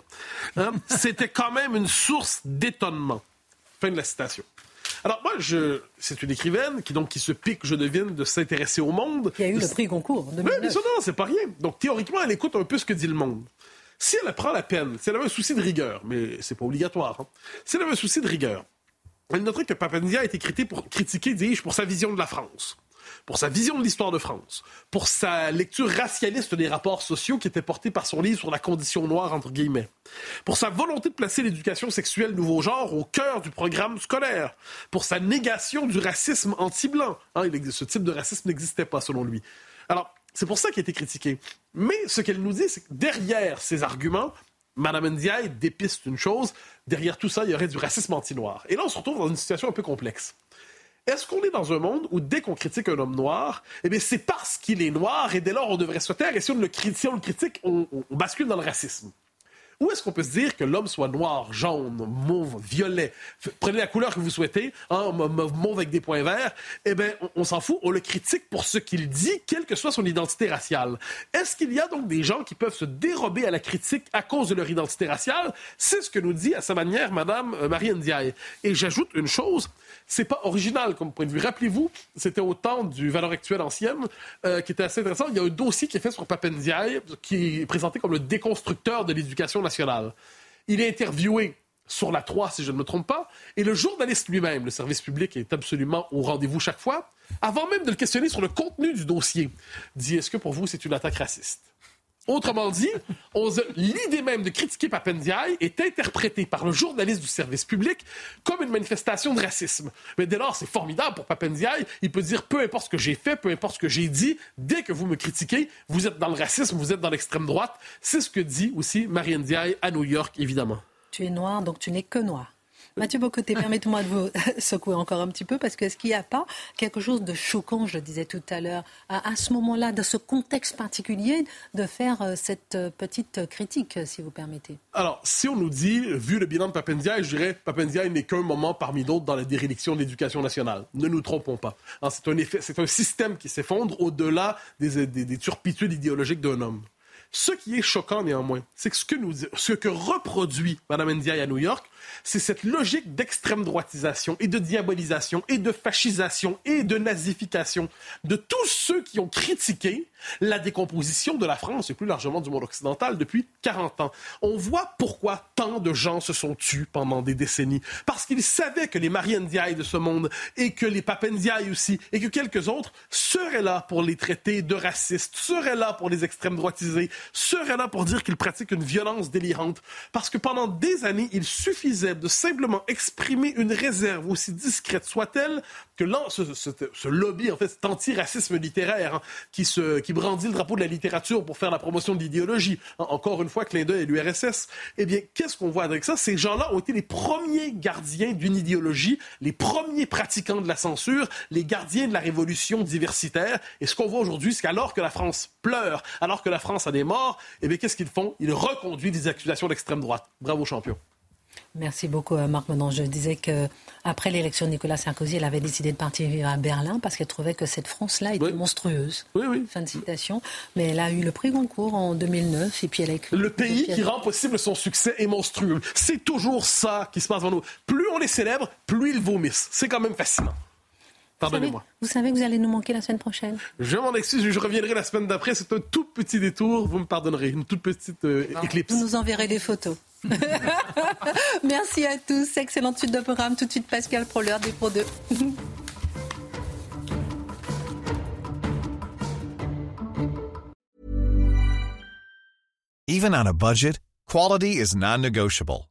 hein, c'était quand même une source d'étonnement. Fin de la citation. Alors moi, je... c'est une écrivaine qui donc qui se pique, je devine, de s'intéresser au monde. Qui a eu le prix Goncourt. Oui, mais ça, non, c'est pas rien. Donc théoriquement, elle écoute un peu ce que dit le monde. Si elle prend la peine, si elle avait un souci de rigueur, mais c'est pas obligatoire, hein. si elle avait un souci de rigueur, elle noterait que Papandia a été critiqué pour critiquer, dis-je, pour sa vision de la France pour sa vision de l'histoire de France, pour sa lecture racialiste des rapports sociaux qui était portée par son livre sur la condition noire, entre guillemets, pour sa volonté de placer l'éducation sexuelle nouveau genre au cœur du programme scolaire, pour sa négation du racisme anti-blanc. Hein, ce type de racisme n'existait pas, selon lui. Alors, c'est pour ça qu'il a été critiqué. Mais ce qu'elle nous dit, c'est que derrière ces arguments, Madame Ndiaye dépiste une chose, derrière tout ça, il y aurait du racisme anti-noir. Et là, on se retrouve dans une situation un peu complexe. Est-ce qu'on est dans un monde où dès qu'on critique un homme noir, eh bien c'est parce qu'il est noir et dès lors on devrait se taire et si on le, critique, on bascule dans le racisme? Où est-ce qu'on peut se dire que l'homme soit noir, jaune, mauve, violet? Prenez la couleur que vous souhaitez, hein, mauve avec des points verts. Eh bien, on, s'en fout. On le critique pour ce qu'il dit, quelle que soit son identité raciale. Est-ce qu'il y a donc des gens qui peuvent se dérober à la critique à cause de leur identité raciale? C'est ce que nous dit à sa manière Madame euh, Marie Ndiaye. Et j'ajoute une chose c'est pas original comme point de vue. Rappelez-vous, c'était au temps du Valeur actuelle ancienne, euh, qui était assez intéressant. Il y a un dossier qui est fait sur Papendiaï, qui est présenté comme le déconstructeur de l'éducation nationale. Il est interviewé sur la 3, si je ne me trompe pas, et le journaliste lui-même, le service public est absolument au rendez-vous chaque fois, avant même de le questionner sur le contenu du dossier, dit Est-ce que pour vous c'est une attaque raciste? Autrement dit, l'idée même de critiquer Papendiaï est interprétée par le journaliste du service public comme une manifestation de racisme. Mais dès lors, c'est formidable pour Papendiaï. Il peut dire peu importe ce que j'ai fait, peu importe ce que j'ai dit, dès que vous me critiquez, vous êtes dans le racisme, vous êtes dans l'extrême droite. C'est ce que dit aussi Marianne Diaye à New York, évidemment. Tu es noir, donc tu n'es que noir. Mathieu Bocoté, permettez-moi de vous secouer encore un petit peu, parce que est-ce qu'il n'y a pas quelque chose de choquant, je le disais tout à l'heure, à, ce moment-là, dans ce contexte particulier, de faire euh, cette euh, petite critique, si vous permettez? Alors, si on nous dit, vu le bilan de Papendia, je dirais Papendia n'est qu'un moment parmi d'autres dans la déréliction de l'éducation nationale. Ne nous trompons pas. Hein, c'est un, système qui s'effondre au-delà des, des turpitudes idéologiques d'un homme. Ce qui est choquant néanmoins, c'est que ce que, ce que reproduit Mme Ndiaye à New York, c'est cette logique d'extrême droitisation et de diabolisation et de fascisation et de nazification de tous ceux qui ont critiqué la décomposition de la France et plus largement du monde occidental depuis 40 ans. On voit pourquoi tant de gens se sont tus pendant des décennies. Parce qu'ils savaient que les Marie Ndiaye de ce monde et que les Papendiaï aussi et que quelques autres seraient là pour les traiter de racistes, seraient là pour les extrêmes droitisés, seraient là pour dire qu'ils pratiquent une violence délirante. Parce que pendant des années, il suffisait de simplement exprimer une réserve, aussi discrète soit-elle, que ce, ce, lobby, en fait, cet antiracisme littéraire hein, qui, se, qui brandit le drapeau de la littérature pour faire la promotion de l'idéologie, hein, encore une fois, clin d'œil à l'URSS, eh bien, qu'est-ce qu'on voit avec ça? Ces gens-là ont été les premiers gardiens d'une idéologie, les premiers pratiquants de la censure, les gardiens de la révolution diversitaire. Et ce qu'on voit aujourd'hui, c'est qu'alors que la France pleure, alors que la France a des morts, eh bien, qu'est-ce qu'ils font? Ils reconduisent des accusations d'extrême droite. Bravo, champion. Merci beaucoup, euh, Marc Menon. Je disais que après l'élection de Nicolas Sarkozy, elle avait décidé de partir à Berlin parce qu'elle trouvait que cette France-là était monstrueuse. Oui, oui. Fin de citation. Mais elle a eu le prix Goncourt en 2009 et puis elle a écrit. Le pays qui rend possible son succès est monstrueux. C'est toujours ça qui se passe devant nous. Plus on les célèbre, plus ils vomissent. C'est quand même fascinant. Pardonnez-moi. Vous, savez que vous allez nous manquer la semaine prochaine Je m'en excuse, je reviendrai la semaine d'après. C'est un tout petit détour, vous me pardonnerez. Une toute petite euh, éclipse. Vous nous enverrez des photos. Merci à tous. Excellente suite de programme. Tout de suite, Pascal Proler des Pro 2. Even on a budget, quality is non-negotiable.